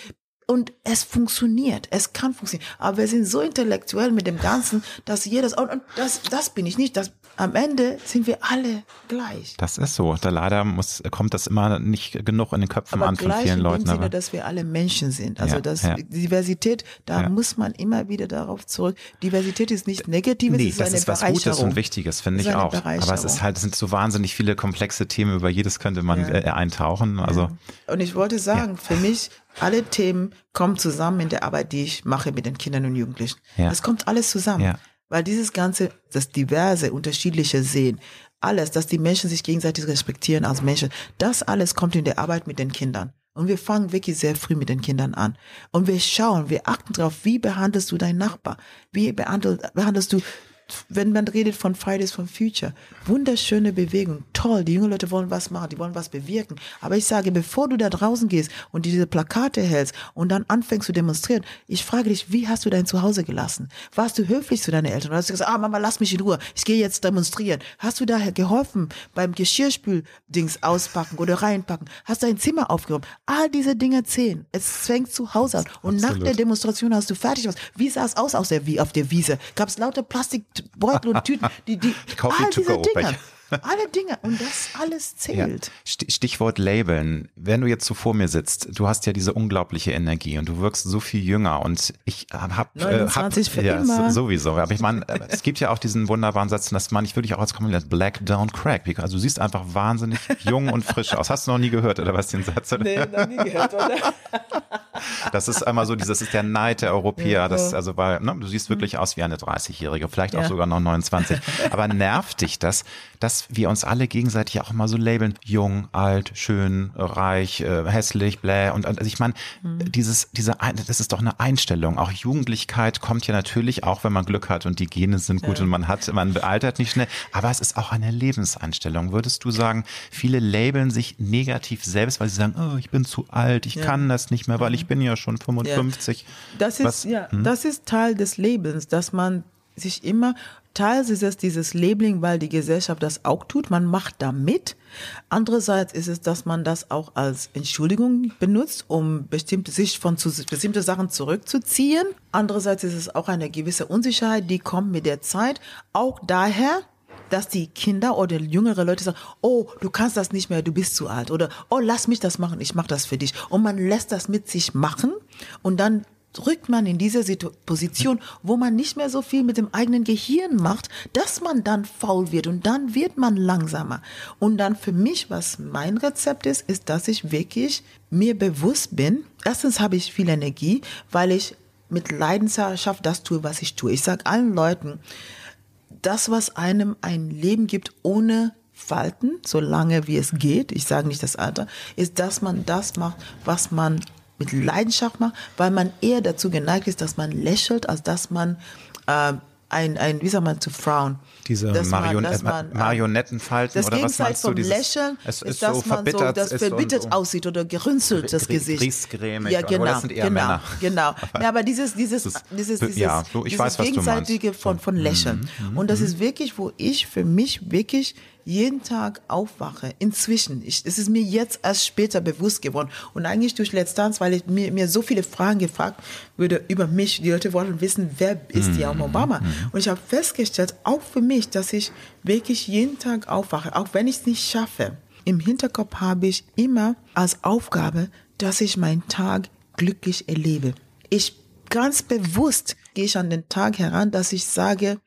Speaker 3: und es funktioniert, es kann funktionieren. Aber wir sind so intellektuell mit dem Ganzen, dass jedes, und, und das, das bin ich nicht, das, am Ende sind wir alle gleich.
Speaker 2: Das ist so. Da leider muss, kommt das immer nicht genug in den Köpfen
Speaker 3: Aber
Speaker 2: an von vielen
Speaker 3: in
Speaker 2: Leuten.
Speaker 3: dem Sinne,
Speaker 2: Aber
Speaker 3: dass wir alle Menschen sind. Also
Speaker 2: Ja,
Speaker 3: das
Speaker 2: ja.
Speaker 3: Diversität, da
Speaker 2: Ja.
Speaker 3: muss man immer wieder darauf zurück. Diversität ist nicht negativ,
Speaker 2: nee,
Speaker 3: es ist
Speaker 2: das
Speaker 3: eine
Speaker 2: ist was. Gutes und Wichtiges, finde ich auch. Aber es ist halt, es sind so wahnsinnig viele komplexe Themen, über jedes könnte man äh, eintauchen. Also
Speaker 3: Und ich wollte sagen, für mich, alle Themen kommen zusammen in der Arbeit, die ich mache mit den Kindern und Jugendlichen. Es kommt alles zusammen. Weil dieses ganze, das diverse, unterschiedliche Sehen, alles, dass die Menschen sich gegenseitig respektieren als Menschen, das alles kommt in der Arbeit mit den Kindern. Und wir fangen wirklich sehr früh mit den Kindern an. Und wir schauen, wir achten darauf, wie behandelst du deinen Nachbar? Wie behandel, behandelst du, wenn man redet von Fridays for Future, wunderschöne Bewegung, toll, die jungen Leute wollen was machen, die wollen was bewirken. Aber ich sage, bevor du da draußen gehst und diese Plakate hältst und dann anfängst zu demonstrieren, ich frage dich, wie hast du dein Zuhause gelassen? Warst du höflich zu deinen Eltern? Oder hast du gesagt, ah Mama, lass mich in Ruhe, ich gehe jetzt demonstrieren. Hast du da geholfen beim Geschirrspül-Dings auspacken oder reinpacken? Hast du dein Zimmer aufgeräumt? All diese Dinge zählen. Es fängt zu Hause an. Und nach
Speaker 2: Absolut.
Speaker 3: der Demonstration hast du fertig was. Wie sah es aus auf der, auf der Wiese? Gab es lauter Plastikbeutel und Tüten, die, die, all
Speaker 2: to
Speaker 3: diese
Speaker 2: go,
Speaker 3: Dinge. Alle Dinge. Und das alles
Speaker 2: Ja.
Speaker 3: zählt.
Speaker 2: Sti- Stichwort Labeln. Wenn du jetzt so vor mir sitzt, du hast ja diese unglaubliche Energie und du wirkst so viel jünger und ich habe hab,
Speaker 3: 29 für
Speaker 2: ja,
Speaker 3: immer.
Speaker 2: so- sowieso. Aber ich meine, äh, es gibt ja auch diesen wunderbaren Satz, und das meine ich wirklich auch als Kompliment, Black Down Crack. Also du siehst einfach wahnsinnig jung und frisch aus. Hast du noch nie gehört oder was den Satz?
Speaker 3: Nee, noch nie gehört, oder? [laughs]
Speaker 2: Das ist einmal so, dieses ist der Neid der Europäer. Das, also, weil, ne, du siehst wirklich aus wie eine 30-Jährige, vielleicht auch sogar noch 29. Aber nervt dich das, dass wir uns alle gegenseitig auch immer so labeln, jung, alt, schön, reich, äh, hässlich, bläh. Und, also ich meine,
Speaker 3: Mhm.
Speaker 2: dieses, diese, das ist doch eine Einstellung. Auch Jugendlichkeit kommt ja natürlich auch, wenn man Glück hat und die Gene sind gut und man hat, man bealtert nicht schnell. Aber es ist auch eine Lebenseinstellung. Würdest du sagen, viele labeln sich negativ selbst, weil sie sagen, oh, ich bin zu alt, ich
Speaker 3: Ja. Mhm.
Speaker 2: kann das nicht mehr, weil ich bin ja schon 55.
Speaker 3: Das ist,
Speaker 2: Was-
Speaker 3: ja,
Speaker 2: hm?
Speaker 3: das ist Teil des Lebens, dass man sich immer, teils ist es dieses Labeling, weil die Gesellschaft das auch tut, man macht da mit. Andererseits ist es, dass man das auch als Entschuldigung benutzt, um bestimmte, sich von zu, bestimmte Sachen zurückzuziehen. Andererseits ist es auch eine gewisse Unsicherheit, die kommt mit der Zeit, auch daher, dass die Kinder oder jüngere Leute sagen, oh, du kannst das nicht mehr, du bist zu alt oder oh, lass mich das machen, ich mache das für dich. Und man lässt das mit sich machen und dann rückt man in diese Situ Position, wo man nicht mehr so viel mit dem eigenen Gehirn macht, dass man dann faul wird und dann wird man langsamer. Und dann für mich, was mein Rezept ist, ist, dass ich wirklich mir bewusst bin. Erstens habe ich viel Energie, weil ich mit Leidenschaft das tue, was ich tue. Ich sage allen Leuten, das, was einem ein Leben gibt ohne Falten, solange wie es geht, ich sage nicht das Alter, ist, dass man das macht, was man mit Leidenschaft macht, weil man eher dazu geneigt ist, dass man lächelt, als dass man äh, ein, ein, wie sagt man, zu frown.
Speaker 2: Diese
Speaker 3: Dass man-
Speaker 2: Marion
Speaker 3: dass man, äh,
Speaker 2: Marionettenfalten
Speaker 3: Das
Speaker 2: oder was
Speaker 3: Gegenteil
Speaker 2: meinst du? Dieses,
Speaker 3: Lächeln
Speaker 2: es
Speaker 3: ist, dass
Speaker 2: so
Speaker 3: man so
Speaker 2: verbittert,
Speaker 3: das
Speaker 2: und
Speaker 3: verbittert
Speaker 2: so.
Speaker 3: aussieht oder gerünzelt das Gesicht.
Speaker 2: griesgrämig,
Speaker 3: Ja, genau,
Speaker 2: das sind eher
Speaker 3: genau,
Speaker 2: Männer.
Speaker 3: genau. [laughs] Ja, aber dieses, dieses,
Speaker 2: Das
Speaker 3: dieses, dieses,
Speaker 2: ja, so, ich
Speaker 3: dieses
Speaker 2: weiß, was du meinst.
Speaker 3: von, von Lächeln.
Speaker 2: Mhm,
Speaker 3: Und das ist wirklich, wo ich für mich wirklich jeden Tag aufwache. Inzwischen. Ich, es ist mir jetzt erst später bewusst geworden. Und eigentlich durch Let's Dance, weil ich mir, mir so viele Fragen gefragt wurde über mich. Die Leute wollten wissen, wer ist die
Speaker 2: Mhm,
Speaker 3: Obama? Und ich habe festgestellt, auch für mich, dass ich wirklich jeden Tag aufwache, auch wenn ich es nicht schaffe. Im Hinterkopf habe ich immer als Aufgabe, dass ich meinen Tag glücklich erlebe. Ich ganz bewusst gehe ich an den Tag heran, dass ich sage,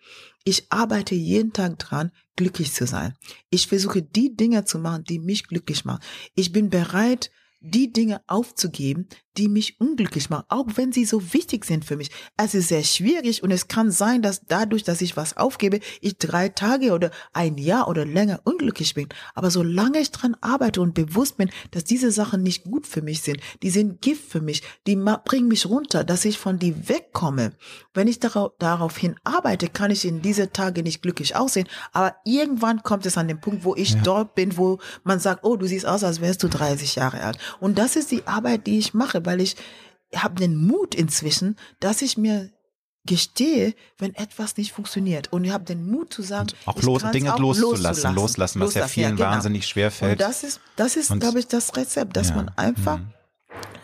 Speaker 3: ich arbeite jeden Tag dran, glücklich zu sein. Ich versuche die Dinge zu machen, die mich glücklich machen. Ich bin bereit, die Dinge aufzugeben, die mich unglücklich machen, auch wenn sie so wichtig sind für mich. Es ist sehr schwierig und es kann sein, dass dadurch, dass ich was aufgebe, ich drei Tage oder ein Jahr oder länger unglücklich bin. Aber solange ich dran arbeite und bewusst bin, dass diese Sachen nicht gut für mich sind, die sind Gift für mich, die bringen mich runter, dass ich von die wegkomme. Wenn ich darauf, daraufhin arbeite, kann ich in diese Tage nicht glücklich aussehen. Aber irgendwann kommt es an den Punkt, wo ich ja. dort bin, wo man sagt, oh, du siehst aus, als wärst du 30 Jahre alt. Und das ist die Arbeit, die ich mache weil ich habe den Mut inzwischen, dass ich mir gestehe, wenn etwas nicht funktioniert. Und ich habe den Mut zu sagen,
Speaker 2: und auch los, Dinge auch loszulassen, loslassen, loslassen, was ja vielen ja, genau. wahnsinnig schwer fällt.
Speaker 3: Und das ist, das ist, glaube ich, das Rezept, dass ja. man einfach mhm.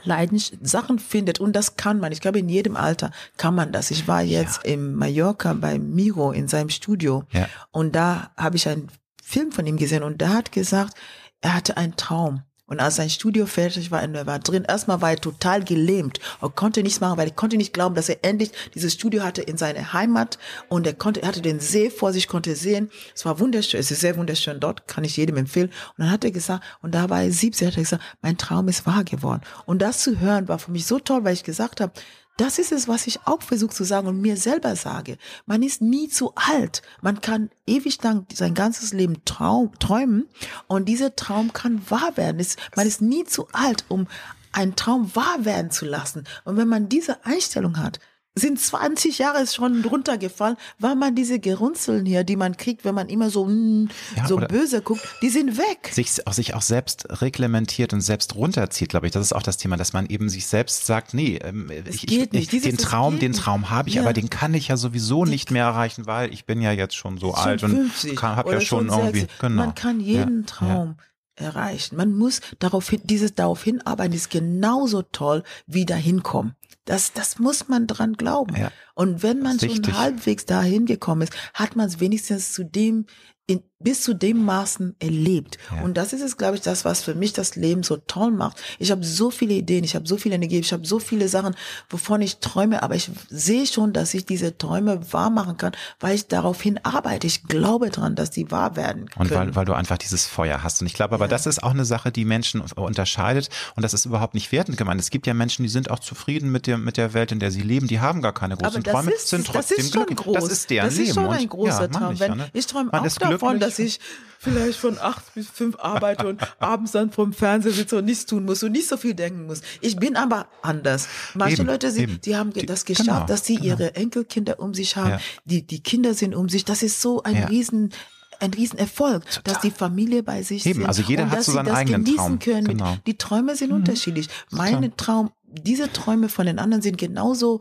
Speaker 3: Leidens Sachen findet. Und das kann man. Ich glaube, in jedem Alter kann man das. Ich war jetzt ja. in Mallorca bei Miro in seinem Studio. Ja. Und da habe ich einen Film von ihm gesehen und der hat gesagt, er hatte einen Traum. Und als sein Studio fertig war, und er war drin, erstmal war er total gelähmt und konnte nichts machen, weil er konnte nicht glauben, dass er endlich dieses Studio hatte in seiner Heimat und er konnte, er hatte den See vor sich, konnte sehen. Es war wunderschön, es ist sehr wunderschön dort, kann ich jedem empfehlen. Und dann hat er gesagt, und da war er 17, hat er gesagt, mein Traum ist wahr geworden. Und das zu hören war für mich so toll, weil ich gesagt habe, das ist es, was ich auch versuche zu sagen und mir selber sage. Man ist nie zu alt. Man kann ewig lang sein ganzes Leben traum, träumen und dieser Traum kann wahr werden. Man ist nie zu alt, um einen Traum wahr werden zu lassen. Und wenn man diese Einstellung hat, sind 20 Jahre schon runtergefallen, weil man diese Gerunzeln hier, die man kriegt, wenn man immer so, mm, ja, so böse guckt, die sind weg.
Speaker 2: Sich auch, sich auch selbst reglementiert und selbst runterzieht, glaube ich. Das ist auch das Thema, dass man eben sich selbst sagt, nee, ähm, ich, ich, ich, den Traum, den Traum habe ich, ja. aber den kann ich ja sowieso nicht mehr erreichen, weil ich bin ja jetzt schon so alt 50 und habe ja schon, schon irgendwie,
Speaker 3: genau. Man kann jeden ja, Traum erreichen. Man muss darauf hin, dieses darauf hinarbeiten, ist genauso toll wie dahin kommen. Das, das muss man dran glauben. Ja, und wenn man schon halbwegs dahin gekommen ist, hat man es wenigstens zu dem in, bis zu dem Maßen erlebt. Ja. Und das ist es, glaube ich, das, was für mich das Leben so toll macht. Ich habe so viele Ideen, ich habe so viel Energie, ich habe so viele Sachen, wovon ich träume, aber ich sehe schon, dass ich diese Träume wahr machen kann, weil ich daraufhin arbeite. Ich glaube dran, dass die wahr werden können.
Speaker 2: Und weil, weil du einfach dieses Feuer hast. Und ich glaube aber, ja. das ist auch eine Sache, die Menschen unterscheidet. Und das ist überhaupt nicht wertend gemeint. Es gibt ja Menschen, die sind auch zufrieden mit der, mit der Welt, in der sie leben. Die haben gar keine großen Träume,
Speaker 3: ist,
Speaker 2: sind trotzdem
Speaker 3: das ist schon
Speaker 2: glücklich.
Speaker 3: Groß.
Speaker 2: Das ist deren Leben.
Speaker 3: Das ist schon ein großer ja, Traum. Ich, ja, ne? ich träume auch davon, dass ich vielleicht von acht bis fünf arbeite und [laughs] abends dann vom Fernseher sitze und nichts tun muss und nicht so viel denken muss. Ich bin aber anders. Manche eben, Leute sind, die haben die, das geschafft, genau, dass sie genau. ihre Enkelkinder um sich haben. Ja. Die, die Kinder sind um sich. Das ist so ein ja. riesen ein Riesenerfolg, Total. dass die Familie bei sich
Speaker 2: Eben,
Speaker 3: sind
Speaker 2: also jeder
Speaker 3: und
Speaker 2: hat
Speaker 3: dass
Speaker 2: so seinen
Speaker 3: sie das
Speaker 2: eigenen
Speaker 3: genießen
Speaker 2: Traum.
Speaker 3: können. Genau. Die Träume sind mhm. unterschiedlich. Meine Traum, diese Träume von den anderen sind genauso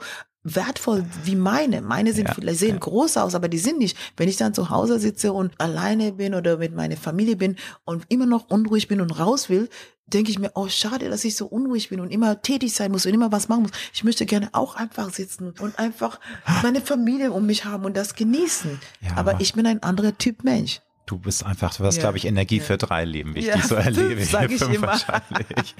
Speaker 3: wertvoll wie meine. Meine sind ja, vielleicht sehen ja. groß aus, aber die sind nicht. Wenn ich dann zu Hause sitze und alleine bin oder mit meiner Familie bin und immer noch unruhig bin und raus will, denke ich mir, oh schade, dass ich so unruhig bin und immer tätig sein muss und immer was machen muss. Ich möchte gerne auch einfach sitzen und einfach meine Familie um mich haben und das genießen. Ja. Aber ich bin ein anderer Typ Mensch.
Speaker 2: Du bist einfach, du hast, ja, glaube ich, Energie ja. für drei Leben, wie ich ja, dich so [laughs] erlebe.
Speaker 3: Sag ich fünf immer. wahrscheinlich.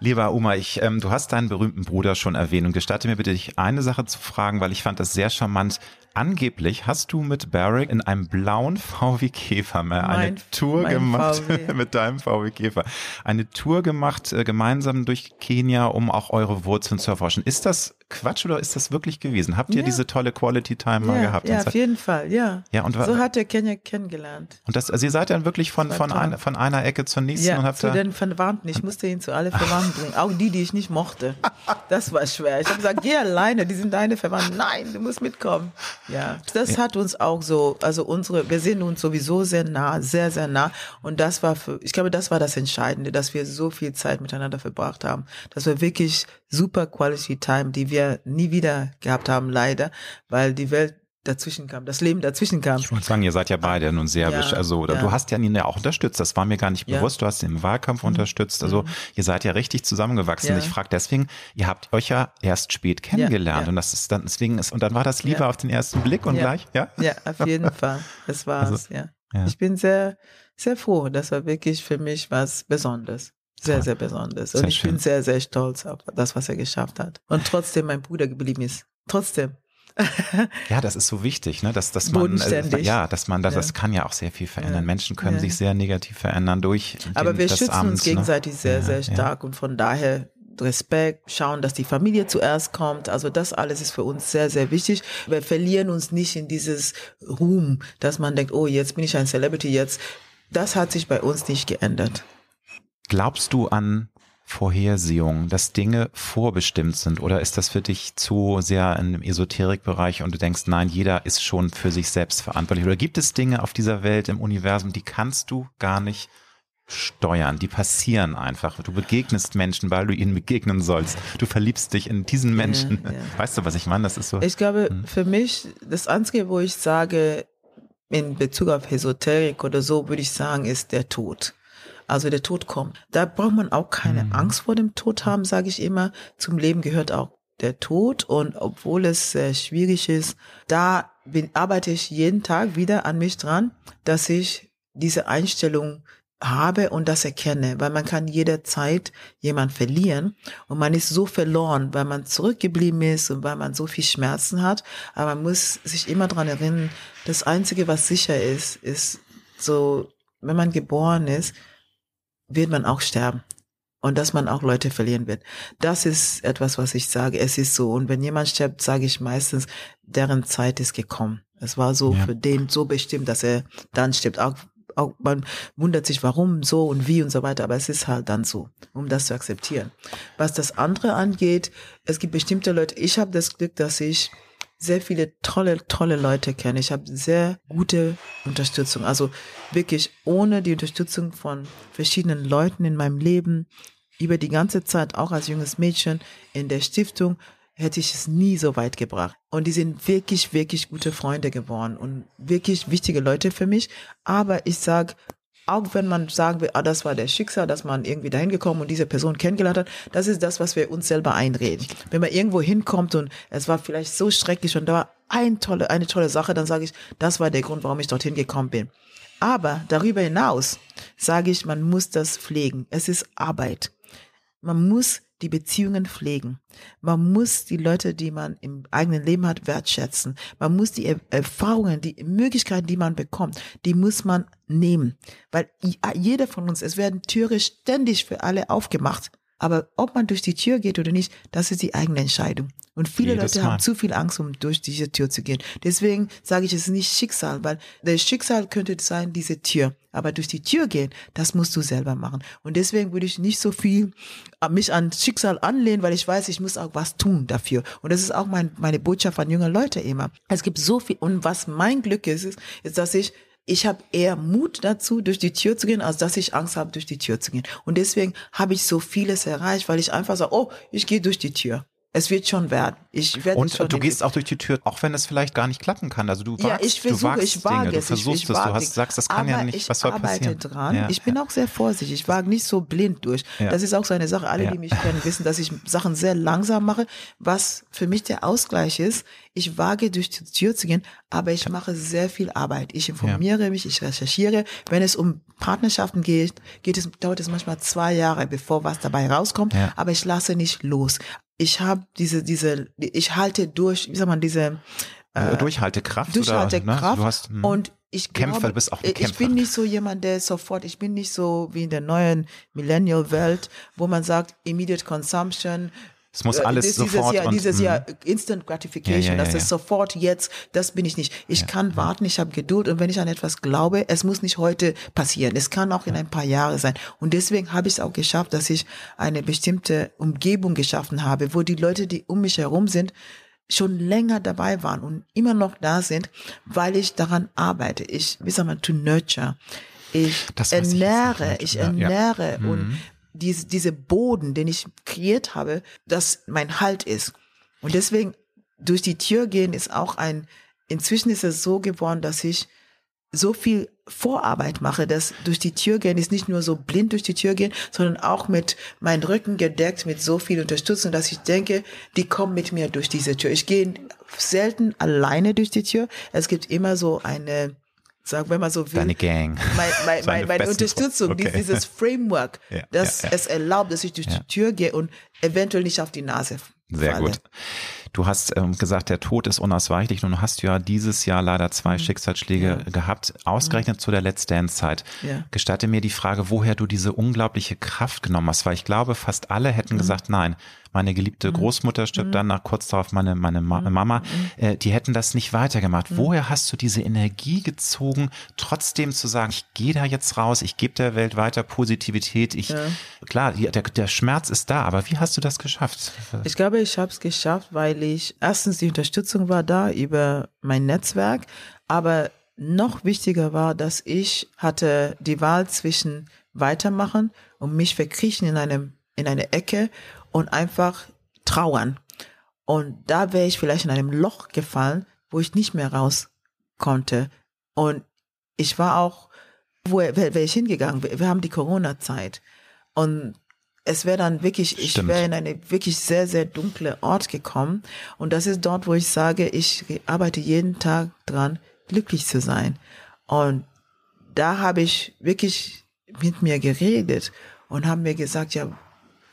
Speaker 2: Lieber Oma, ich, ähm, du hast deinen berühmten Bruder schon erwähnt und gestatte mir bitte, dich eine Sache zu fragen, weil ich fand das sehr charmant. Angeblich hast du mit Barrick in einem blauen VW Käfer mal eine Tour gemacht [laughs] mit deinem VW Käfer. Eine Tour gemacht äh, gemeinsam durch Kenia, um auch eure Wurzeln zu erforschen. Ist das Quatsch oder ist das wirklich gewesen? Habt ihr ja. diese tolle Quality Time mal gehabt?
Speaker 3: Ja, auf jeden Fall, ja. Ja und so hat er Kenia kennengelernt.
Speaker 2: Und das, also ihr seid dann wirklich von von, ein, von einer Ecke zur nächsten
Speaker 3: ja,
Speaker 2: und habt
Speaker 3: zu den Verwandten. Ich musste ihn zu alle Verwandten bringen, auch die, die ich nicht mochte. [laughs] Das war schwer. Ich habe gesagt, geh alleine, die sind deine Verwandten. Nein, du musst mitkommen. Ja, das ja. hat uns auch so, also unsere, wir sind uns sowieso sehr nah, sehr, sehr nah. Und das war für, ich glaube, das war das Entscheidende, dass wir so viel Zeit miteinander verbracht haben. Dass wir wirklich super Quality Time, die wir nie wieder gehabt haben, leider, weil die Welt dazwischen kam, das Leben dazwischen kam.
Speaker 2: Ich wollte sagen, ihr seid ja beide nun serbisch, ja, also oder ja. du hast ja ihn ja auch unterstützt, das war mir gar nicht bewusst, ja. du hast ihn im Wahlkampf mhm. unterstützt, also mhm. ihr seid ja richtig zusammengewachsen. Ich frage deswegen, ihr habt euch ja erst spät kennengelernt und das ist dann deswegen ist und dann war das Liebe auf den ersten Blick und gleich, ja?
Speaker 3: Ja, auf jeden [laughs] Fall. Das war's, also, ja. Ich bin sehr sehr froh, das war wirklich für mich was Besonderes. Sehr, sehr Besonderes. Und sehr ich schön. bin sehr, sehr stolz auf das, was er geschafft hat. Und trotzdem mein Bruder geblieben ist. Trotzdem. [laughs]
Speaker 2: ja, das ist so wichtig, ne? dass, dass man, äh, ja, dass man, das, ja. das kann ja auch sehr viel verändern. Ja. Menschen können ja. sich sehr negativ verändern durch.
Speaker 3: Aber wir schützen Amts, uns ne? gegenseitig ne? sehr, sehr stark und von daher Respekt, schauen, dass die Familie zuerst kommt. Also das alles ist für uns sehr, sehr wichtig. Wir verlieren uns nicht in dieses Ruhm, dass man denkt, oh, jetzt bin ich ein Celebrity, jetzt. Das hat sich bei uns nicht geändert.
Speaker 2: Glaubst du an Vorhersehung, dass Dinge vorbestimmt sind? Oder ist das für dich zu sehr im Esoterikbereich und du denkst, nein, jeder ist schon für sich selbst verantwortlich? Oder gibt es Dinge auf dieser Welt, im Universum, die kannst du gar nicht steuern? Die passieren einfach. Du begegnest Menschen, weil du ihnen begegnen sollst. Du verliebst dich in diesen Menschen. Ja, ja. Weißt du, was ich meine? Das ist so.
Speaker 3: Ich glaube, hm. für mich, das Einzige, wo ich sage, in Bezug auf Esoterik oder so, würde ich sagen, ist der Tod. Also der Tod kommt. Da braucht man auch keine mhm. Angst vor dem Tod haben, sage ich immer. Zum Leben gehört auch der Tod und obwohl es sehr schwierig ist, da bin, arbeite ich jeden Tag wieder an mich dran, dass ich diese Einstellung habe und das erkenne, weil man kann jederzeit jemand verlieren und man ist so verloren, weil man zurückgeblieben ist und weil man so viel Schmerzen hat, aber man muss sich immer dran erinnern, das Einzige, was sicher ist, ist so, wenn man geboren ist, wird man auch sterben. Und dass man auch Leute verlieren wird. Das ist etwas, was ich sage. Es ist so. Und wenn jemand stirbt, sage ich meistens, deren Zeit ist gekommen. Es war so ja. für den so bestimmt, dass er dann stirbt. Auch, auch man wundert sich, warum so und wie und so weiter. Aber es ist halt dann so, um das zu akzeptieren. Was das andere angeht, es gibt bestimmte Leute. Ich habe das Glück, dass ich sehr viele tolle, tolle Leute kenne. Ich habe sehr gute Unterstützung. Also wirklich ohne die Unterstützung von verschiedenen Leuten in meinem Leben, über die ganze Zeit, auch als junges Mädchen in der Stiftung, hätte ich es nie so weit gebracht. Und die sind wirklich, wirklich gute Freunde geworden und wirklich wichtige Leute für mich. Aber ich sag auch wenn man sagen will, ah, das war der Schicksal, dass man irgendwie dahin gekommen und diese Person kennengelernt hat, das ist das, was wir uns selber einreden. Wenn man irgendwo hinkommt und es war vielleicht so schrecklich und da war ein tolle, eine tolle Sache, dann sage ich, das war der Grund, warum ich dorthin gekommen bin. Aber darüber hinaus sage ich, man muss das pflegen. Es ist Arbeit. Man muss die Beziehungen pflegen. Man muss die Leute, die man im eigenen Leben hat, wertschätzen. Man muss die Erfahrungen, die Möglichkeiten, die man bekommt, die muss man nehmen. Weil jeder von uns, es werden Türe ständig für alle aufgemacht. Aber ob man durch die Tür geht oder nicht, das ist die eigene Entscheidung. Und viele Jedes Leute Mal. haben zu viel Angst, um durch diese Tür zu gehen. Deswegen sage ich, es ist nicht Schicksal, weil das Schicksal könnte sein, diese Tür. Aber durch die Tür gehen, das musst du selber machen. Und deswegen würde ich nicht so viel äh, mich an Schicksal anlehnen, weil ich weiß, ich muss auch was tun dafür. Und das ist auch mein, meine Botschaft an junge Leute immer. Es gibt so viel. Und was mein Glück ist, ist, ist dass ich ich habe eher Mut dazu, durch die Tür zu gehen, als dass ich Angst habe, durch die Tür zu gehen. Und deswegen habe ich so vieles erreicht, weil ich einfach sage, oh, ich gehe durch die Tür. Es wird schon werden. Ich werde
Speaker 2: Und du gehst auch durch die Tür, auch wenn es vielleicht gar nicht klappen kann. Also du wagst,
Speaker 3: ja, ich versuche,
Speaker 2: du
Speaker 3: ich wage
Speaker 2: Dinge,
Speaker 3: es,
Speaker 2: du versuchst
Speaker 3: ich, ich
Speaker 2: es,
Speaker 3: du
Speaker 2: hast, sagst, das kann ja nicht, was soll passieren?
Speaker 3: Ich arbeite dran. Ja, ich bin ja. auch sehr vorsichtig. Ich wage nicht so blind durch. Ja. Das ist auch so eine Sache. Alle, die mich kennen, wissen, dass ich Sachen sehr langsam mache. Was für mich der Ausgleich ist, ich wage durch die Tür zu gehen, aber ich mache sehr viel Arbeit. Ich informiere mich, ich recherchiere. Wenn es um Partnerschaften geht, geht es, dauert es manchmal zwei Jahre, bevor was dabei rauskommt. Aber ich lasse nicht los ich habe diese, diese, ich halte durch, wie sagt man, diese
Speaker 2: äh, Durchhaltekraft.
Speaker 3: Durchhaltekraft.
Speaker 2: Oder, ne?
Speaker 3: hast, hm. und ich
Speaker 2: Kämpfer,
Speaker 3: glaube,
Speaker 2: du bist auch ein Kämpfer.
Speaker 3: Ich bin nicht so jemand, der sofort, ich bin nicht so wie in der neuen Millennial-Welt, wo man sagt, immediate consumption,
Speaker 2: es muss äh, alles
Speaker 3: dieses
Speaker 2: sofort
Speaker 3: Jahr,
Speaker 2: und,
Speaker 3: dieses Jahr mhm. Instant Gratification, ja, ja, ja, das ist sofort jetzt, das bin ich nicht. Ich kann warten, ich habe Geduld und wenn ich an etwas glaube, es muss nicht heute passieren. Es kann auch in ein paar Jahre sein. Und deswegen habe ich es auch geschafft, dass ich eine bestimmte Umgebung geschaffen habe, wo die Leute, die um mich herum sind, schon länger dabei waren und immer noch da sind, weil ich daran arbeite. Ich, wie sagt man, to nurture. Ich das ernähre, ich, ich ernähre und mhm diese, diese Boden, den ich kreiert habe, das mein Halt ist. Und deswegen durch die Tür gehen ist auch ein, inzwischen ist es so geworden, dass ich so viel Vorarbeit mache, dass durch die Tür gehen ist nicht nur so blind durch die Tür gehen, sondern auch mit meinem Rücken gedeckt mit so viel Unterstützung, dass ich denke, die kommen mit mir durch diese Tür. Ich gehe selten alleine durch die Tür. Es gibt immer so eine sagen wir mal so
Speaker 2: will, Deine Gang.
Speaker 3: Mein, mein, [laughs] mein, meine Unterstützung, okay. dieses Framework, [laughs] ja, das ja, ja. es erlaubt, dass ich durch die Tür gehe und eventuell nicht auf die Nase
Speaker 2: Sehr falle. gut. Du hast ähm, gesagt, der Tod ist unausweichlich. Nun hast du ja dieses Jahr leider zwei mhm. Schicksalsschläge ja. gehabt, ausgerechnet mhm. zu der Let's Dance-Zeit. Ja. Gestatte mir die Frage, woher du diese unglaubliche Kraft genommen hast, weil ich glaube, fast alle hätten mhm. gesagt, nein, meine geliebte mhm. Großmutter stirbt mhm. dann nach kurz darauf meine, meine Ma mhm. Mama, äh, die hätten das nicht weitergemacht. Woher hast du diese Energie gezogen, trotzdem zu sagen, ich gehe da jetzt raus, ich gebe der Welt weiter Positivität, ich, ja. klar, der, der Schmerz ist da, aber wie hast du das geschafft?
Speaker 3: Ich glaube, ich habe es geschafft, weil ich, erstens die Unterstützung war da über mein Netzwerk, aber noch wichtiger war, dass ich hatte die Wahl zwischen weitermachen und mich verkriechen in einem in eine Ecke und einfach trauern. Und da wäre ich vielleicht in einem Loch gefallen, wo ich nicht mehr raus konnte. Und ich war auch, wo wäre ich hingegangen? Wir haben die Corona-Zeit. Und es wäre dann wirklich, ich wäre in eine wirklich sehr, sehr dunkle Ort gekommen. Und das ist dort, wo ich sage, ich arbeite jeden Tag dran, glücklich zu sein. Und da habe ich wirklich mit mir geredet und habe mir gesagt, ja,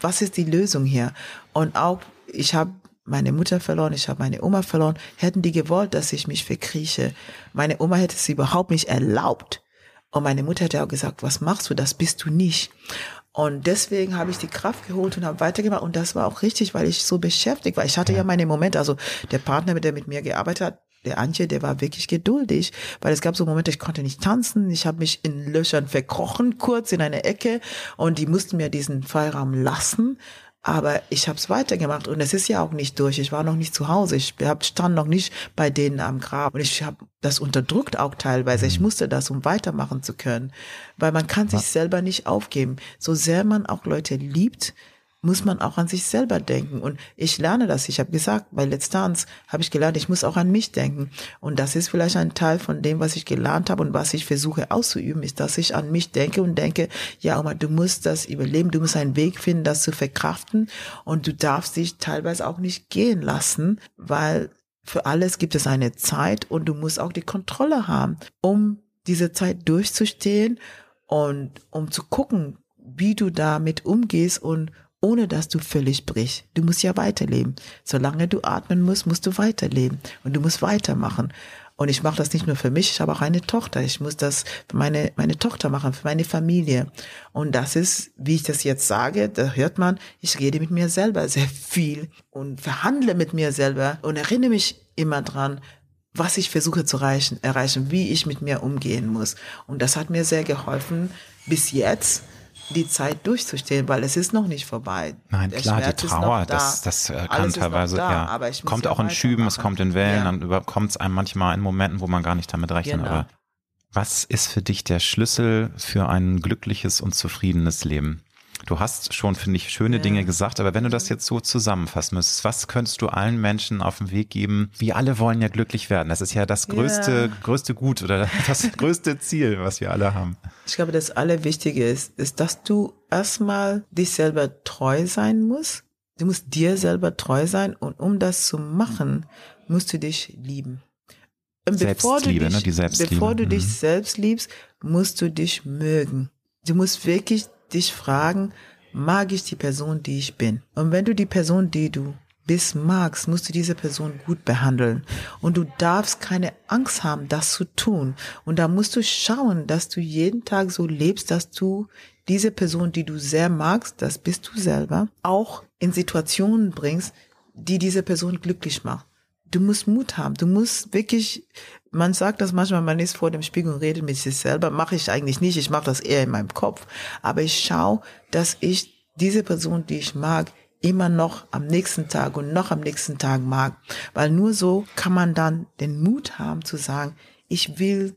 Speaker 3: was ist die Lösung hier? Und auch, ich habe meine Mutter verloren, ich habe meine Oma verloren. Hätten die gewollt, dass ich mich verkrieche, meine Oma hätte es überhaupt nicht erlaubt. Und meine Mutter hätte auch gesagt, was machst du, das bist du nicht. Und deswegen habe ich die Kraft geholt und habe weitergemacht. Und das war auch richtig, weil ich so beschäftigt war. Ich hatte ja meine Momente, also der Partner, der mit mir gearbeitet hat, der Antje, der war wirklich geduldig, weil es gab so Momente, ich konnte nicht tanzen, ich habe mich in Löchern verkrochen, kurz in eine Ecke und die mussten mir diesen Freiraum lassen. Aber ich habe es weitergemacht und es ist ja auch nicht durch. Ich war noch nicht zu Hause. Ich hab, stand noch nicht bei denen am Grab. Und ich habe das unterdrückt auch teilweise. Ich musste das, um weitermachen zu können. Weil man kann sich selber nicht aufgeben. So sehr man auch Leute liebt, muss man auch an sich selber denken. Und ich lerne das. Ich habe gesagt, bei Let's Dance habe ich gelernt, ich muss auch an mich denken. Und das ist vielleicht ein Teil von dem, was ich gelernt habe und was ich versuche auszuüben, ist, dass ich an mich denke und denke, ja, aber du musst das überleben, du musst einen Weg finden, das zu verkraften. Und du darfst dich teilweise auch nicht gehen lassen, weil für alles gibt es eine Zeit und du musst auch die Kontrolle haben, um diese Zeit durchzustehen und um zu gucken, wie du damit umgehst und ohne dass du völlig brichst. Du musst ja weiterleben. Solange du atmen musst, musst du weiterleben und du musst weitermachen. Und ich mache das nicht nur für mich, ich habe auch eine Tochter. Ich muss das für meine, meine Tochter machen, für meine Familie. Und das ist, wie ich das jetzt sage, da hört man, ich rede mit mir selber sehr viel und verhandle mit mir selber und erinnere mich immer dran, was ich versuche zu erreichen, erreichen, wie ich mit mir umgehen muss. Und das hat mir sehr geholfen bis jetzt die Zeit durchzustehen, weil es ist noch nicht vorbei.
Speaker 2: Nein, Der klar, Schmerz die Trauer, da. das, das äh, kann teilweise, da, ja, kommt auch in Schüben, es kommt in Wellen, ja. dann überkommt es einem manchmal in Momenten, wo man gar nicht damit rechnet. Genau. Aber was ist für dich der Schlüssel für ein glückliches und zufriedenes Leben? Du hast schon, finde ich, schöne ja. Dinge gesagt, aber wenn du das jetzt so zusammenfassen müsstest, was könntest du allen Menschen auf den Weg geben? Wir alle wollen ja glücklich werden. Das ist ja das größte, ja. größte Gut oder [laughs] das größte Ziel, was wir alle haben.
Speaker 3: Ich glaube, das Allerwichtige ist, ist, dass du erstmal dich selber treu sein musst. Du musst dir selber treu sein und um das zu machen, musst du dich lieben.
Speaker 2: Und Selbstliebe, dich, ne? Die Selbstliebe.
Speaker 3: Bevor du mhm. dich selbst liebst, musst du dich mögen. Du musst wirklich dich fragen, mag ich die Person, die ich bin? Und wenn du die Person, die du bist, magst, musst du diese Person gut behandeln. Und du darfst keine Angst haben, das zu tun. Und da musst du schauen, dass du jeden Tag so lebst, dass du diese Person, die du sehr magst, das bist du selber, auch in Situationen bringst, die diese Person glücklich macht. Du musst Mut haben. Du musst wirklich man sagt das manchmal, man ist vor dem Spiegel und redet mit sich selber. Mache ich eigentlich nicht. Ich mache das eher in meinem Kopf. Aber ich schaue, dass ich diese Person, die ich mag, immer noch am nächsten Tag und noch am nächsten Tag mag. Weil nur so kann man dann den Mut haben zu sagen, ich will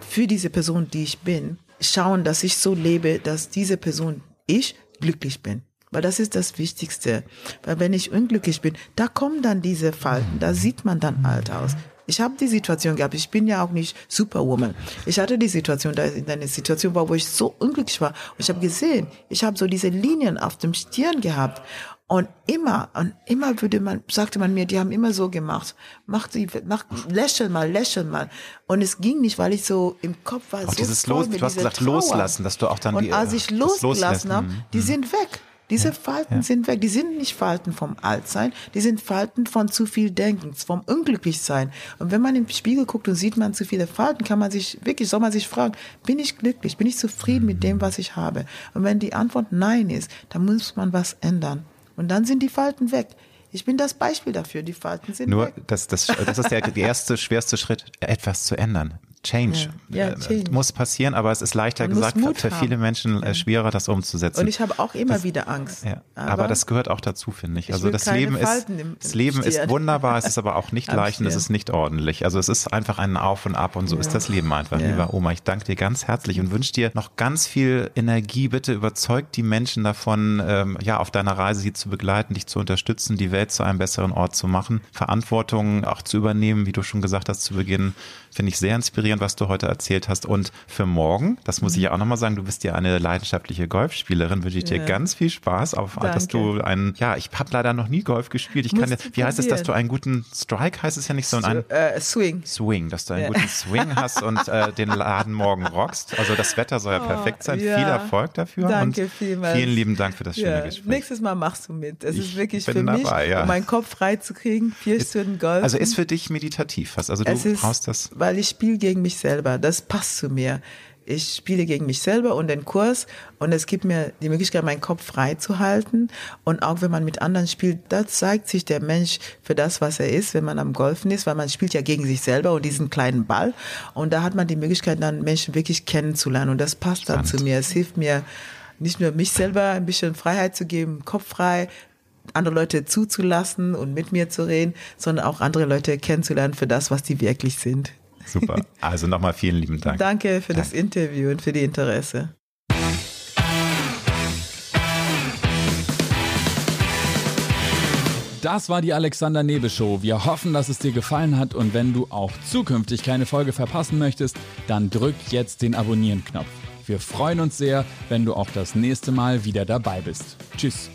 Speaker 3: für diese Person, die ich bin, schauen, dass ich so lebe, dass diese Person, ich, glücklich bin. Weil das ist das Wichtigste. Weil wenn ich unglücklich bin, da kommen dann diese Falten, da sieht man dann alt aus. Ich habe die Situation gehabt, ich bin ja auch nicht Superwoman. Ich hatte die Situation, da in einer Situation war, wo ich so unglücklich war. Und ich habe gesehen, ich habe so diese Linien auf dem Stirn gehabt. Und immer, und immer würde man, sagte man mir, die haben immer so gemacht. Mach die, mach, lächel mal, lächel mal. Und es ging nicht, weil ich so im Kopf war.
Speaker 2: Auch
Speaker 3: so
Speaker 2: dieses Los, du hast gesagt, Trauer. loslassen, dass du auch dann
Speaker 3: und
Speaker 2: die.
Speaker 3: Als ich losgelassen habe, die mhm. sind weg. Diese
Speaker 2: Ja,
Speaker 3: Falten
Speaker 2: ja.
Speaker 3: sind weg. Die sind nicht Falten vom Altsein, die sind Falten von zu viel Denkens, vom Unglücklichsein. Und wenn man im Spiegel guckt und sieht man zu viele Falten, kann man sich wirklich, soll man sich fragen, bin ich glücklich, bin ich zufrieden mit dem, was ich habe? Und wenn die Antwort Nein ist, dann muss man was ändern. Und dann sind die Falten weg. Ich bin das Beispiel dafür, die Falten sind
Speaker 2: Nur,
Speaker 3: weg.
Speaker 2: das, das, das ist der, der erste, schwerste Schritt, etwas zu ändern. Change.
Speaker 3: Ja, ja,
Speaker 2: Äh,
Speaker 3: Change.
Speaker 2: Muss passieren, aber es ist leichter
Speaker 3: Man
Speaker 2: gesagt, für
Speaker 3: haben.
Speaker 2: viele Menschen äh, schwerer, das umzusetzen.
Speaker 3: Und ich habe auch immer wieder Angst.
Speaker 2: Ja, aber, das gehört auch dazu, finde ich.
Speaker 3: Ich
Speaker 2: Also das Leben ist,
Speaker 3: im-
Speaker 2: das Leben ist
Speaker 3: Stirn.
Speaker 2: wunderbar, es ist aber auch nicht [laughs] leicht und es ist nicht ordentlich. Also es ist einfach ein Auf und Ab und so ist das Leben einfach. Lieber Oma, ich danke dir ganz herzlich und wünsche dir noch ganz viel Energie. Bitte überzeug die Menschen davon, ähm, ja, auf deiner Reise sie zu begleiten, dich zu unterstützen, die Welt zu einem besseren Ort zu machen, Verantwortung auch zu übernehmen, wie du schon gesagt hast zu Beginn. Finde ich sehr inspirierend, was du heute erzählt hast. Und für morgen, das muss ich ja auch nochmal sagen, du bist ja eine leidenschaftliche Golfspielerin, wünsche ich dir
Speaker 3: Ja.
Speaker 2: ganz viel Spaß, auf, dass
Speaker 3: Danke.
Speaker 2: du einen, ja, ich habe leider noch nie Golf gespielt. Ich kann ja, wie heißt es, dass du einen guten Strike heißt es ja nicht, sondern einen
Speaker 3: äh, Swing.
Speaker 2: Swing, dass du einen
Speaker 3: Ja.
Speaker 2: guten Swing hast und äh, den Laden morgen rockst. Also das Wetter soll ja perfekt sein.
Speaker 3: Oh.
Speaker 2: Viel Erfolg dafür.
Speaker 3: Danke
Speaker 2: und
Speaker 3: vielmals.
Speaker 2: Vielen lieben Dank für das schöne Gespräch.
Speaker 3: nächstes Mal machst du mit. Es ist wirklich für mich,
Speaker 2: dabei,
Speaker 3: um meinen Kopf frei zu kriegen, vier Stunden Golf.
Speaker 2: Also ist für dich meditativ was. Also du brauchst das.
Speaker 3: Weil ich spiele gegen mich selber. Das passt zu mir. Ich spiele gegen mich selber und den Kurs und es gibt mir die Möglichkeit, meinen Kopf frei zu halten. Und auch wenn man mit anderen spielt, da zeigt sich der Mensch für das, was er ist, wenn man am Golfen ist, weil man spielt ja gegen sich selber und diesen kleinen Ball. Und da hat man die Möglichkeit, dann Menschen wirklich kennenzulernen. Und das passt dann zu mir. Es hilft mir, nicht nur mich selber ein bisschen Freiheit zu geben, Kopf frei, andere Leute zuzulassen und mit mir zu reden, sondern auch andere Leute kennenzulernen für das, was die wirklich sind.
Speaker 2: Super. Also nochmal vielen lieben Dank.
Speaker 3: Danke für das Interview und für die Interesse.
Speaker 1: Das war die Alexander Nebel Show. Wir hoffen, dass es dir gefallen hat und wenn du auch zukünftig keine Folge verpassen möchtest, dann drück jetzt den Abonnieren-Knopf. Wir freuen uns sehr, wenn du auch das nächste Mal wieder dabei bist. Tschüss.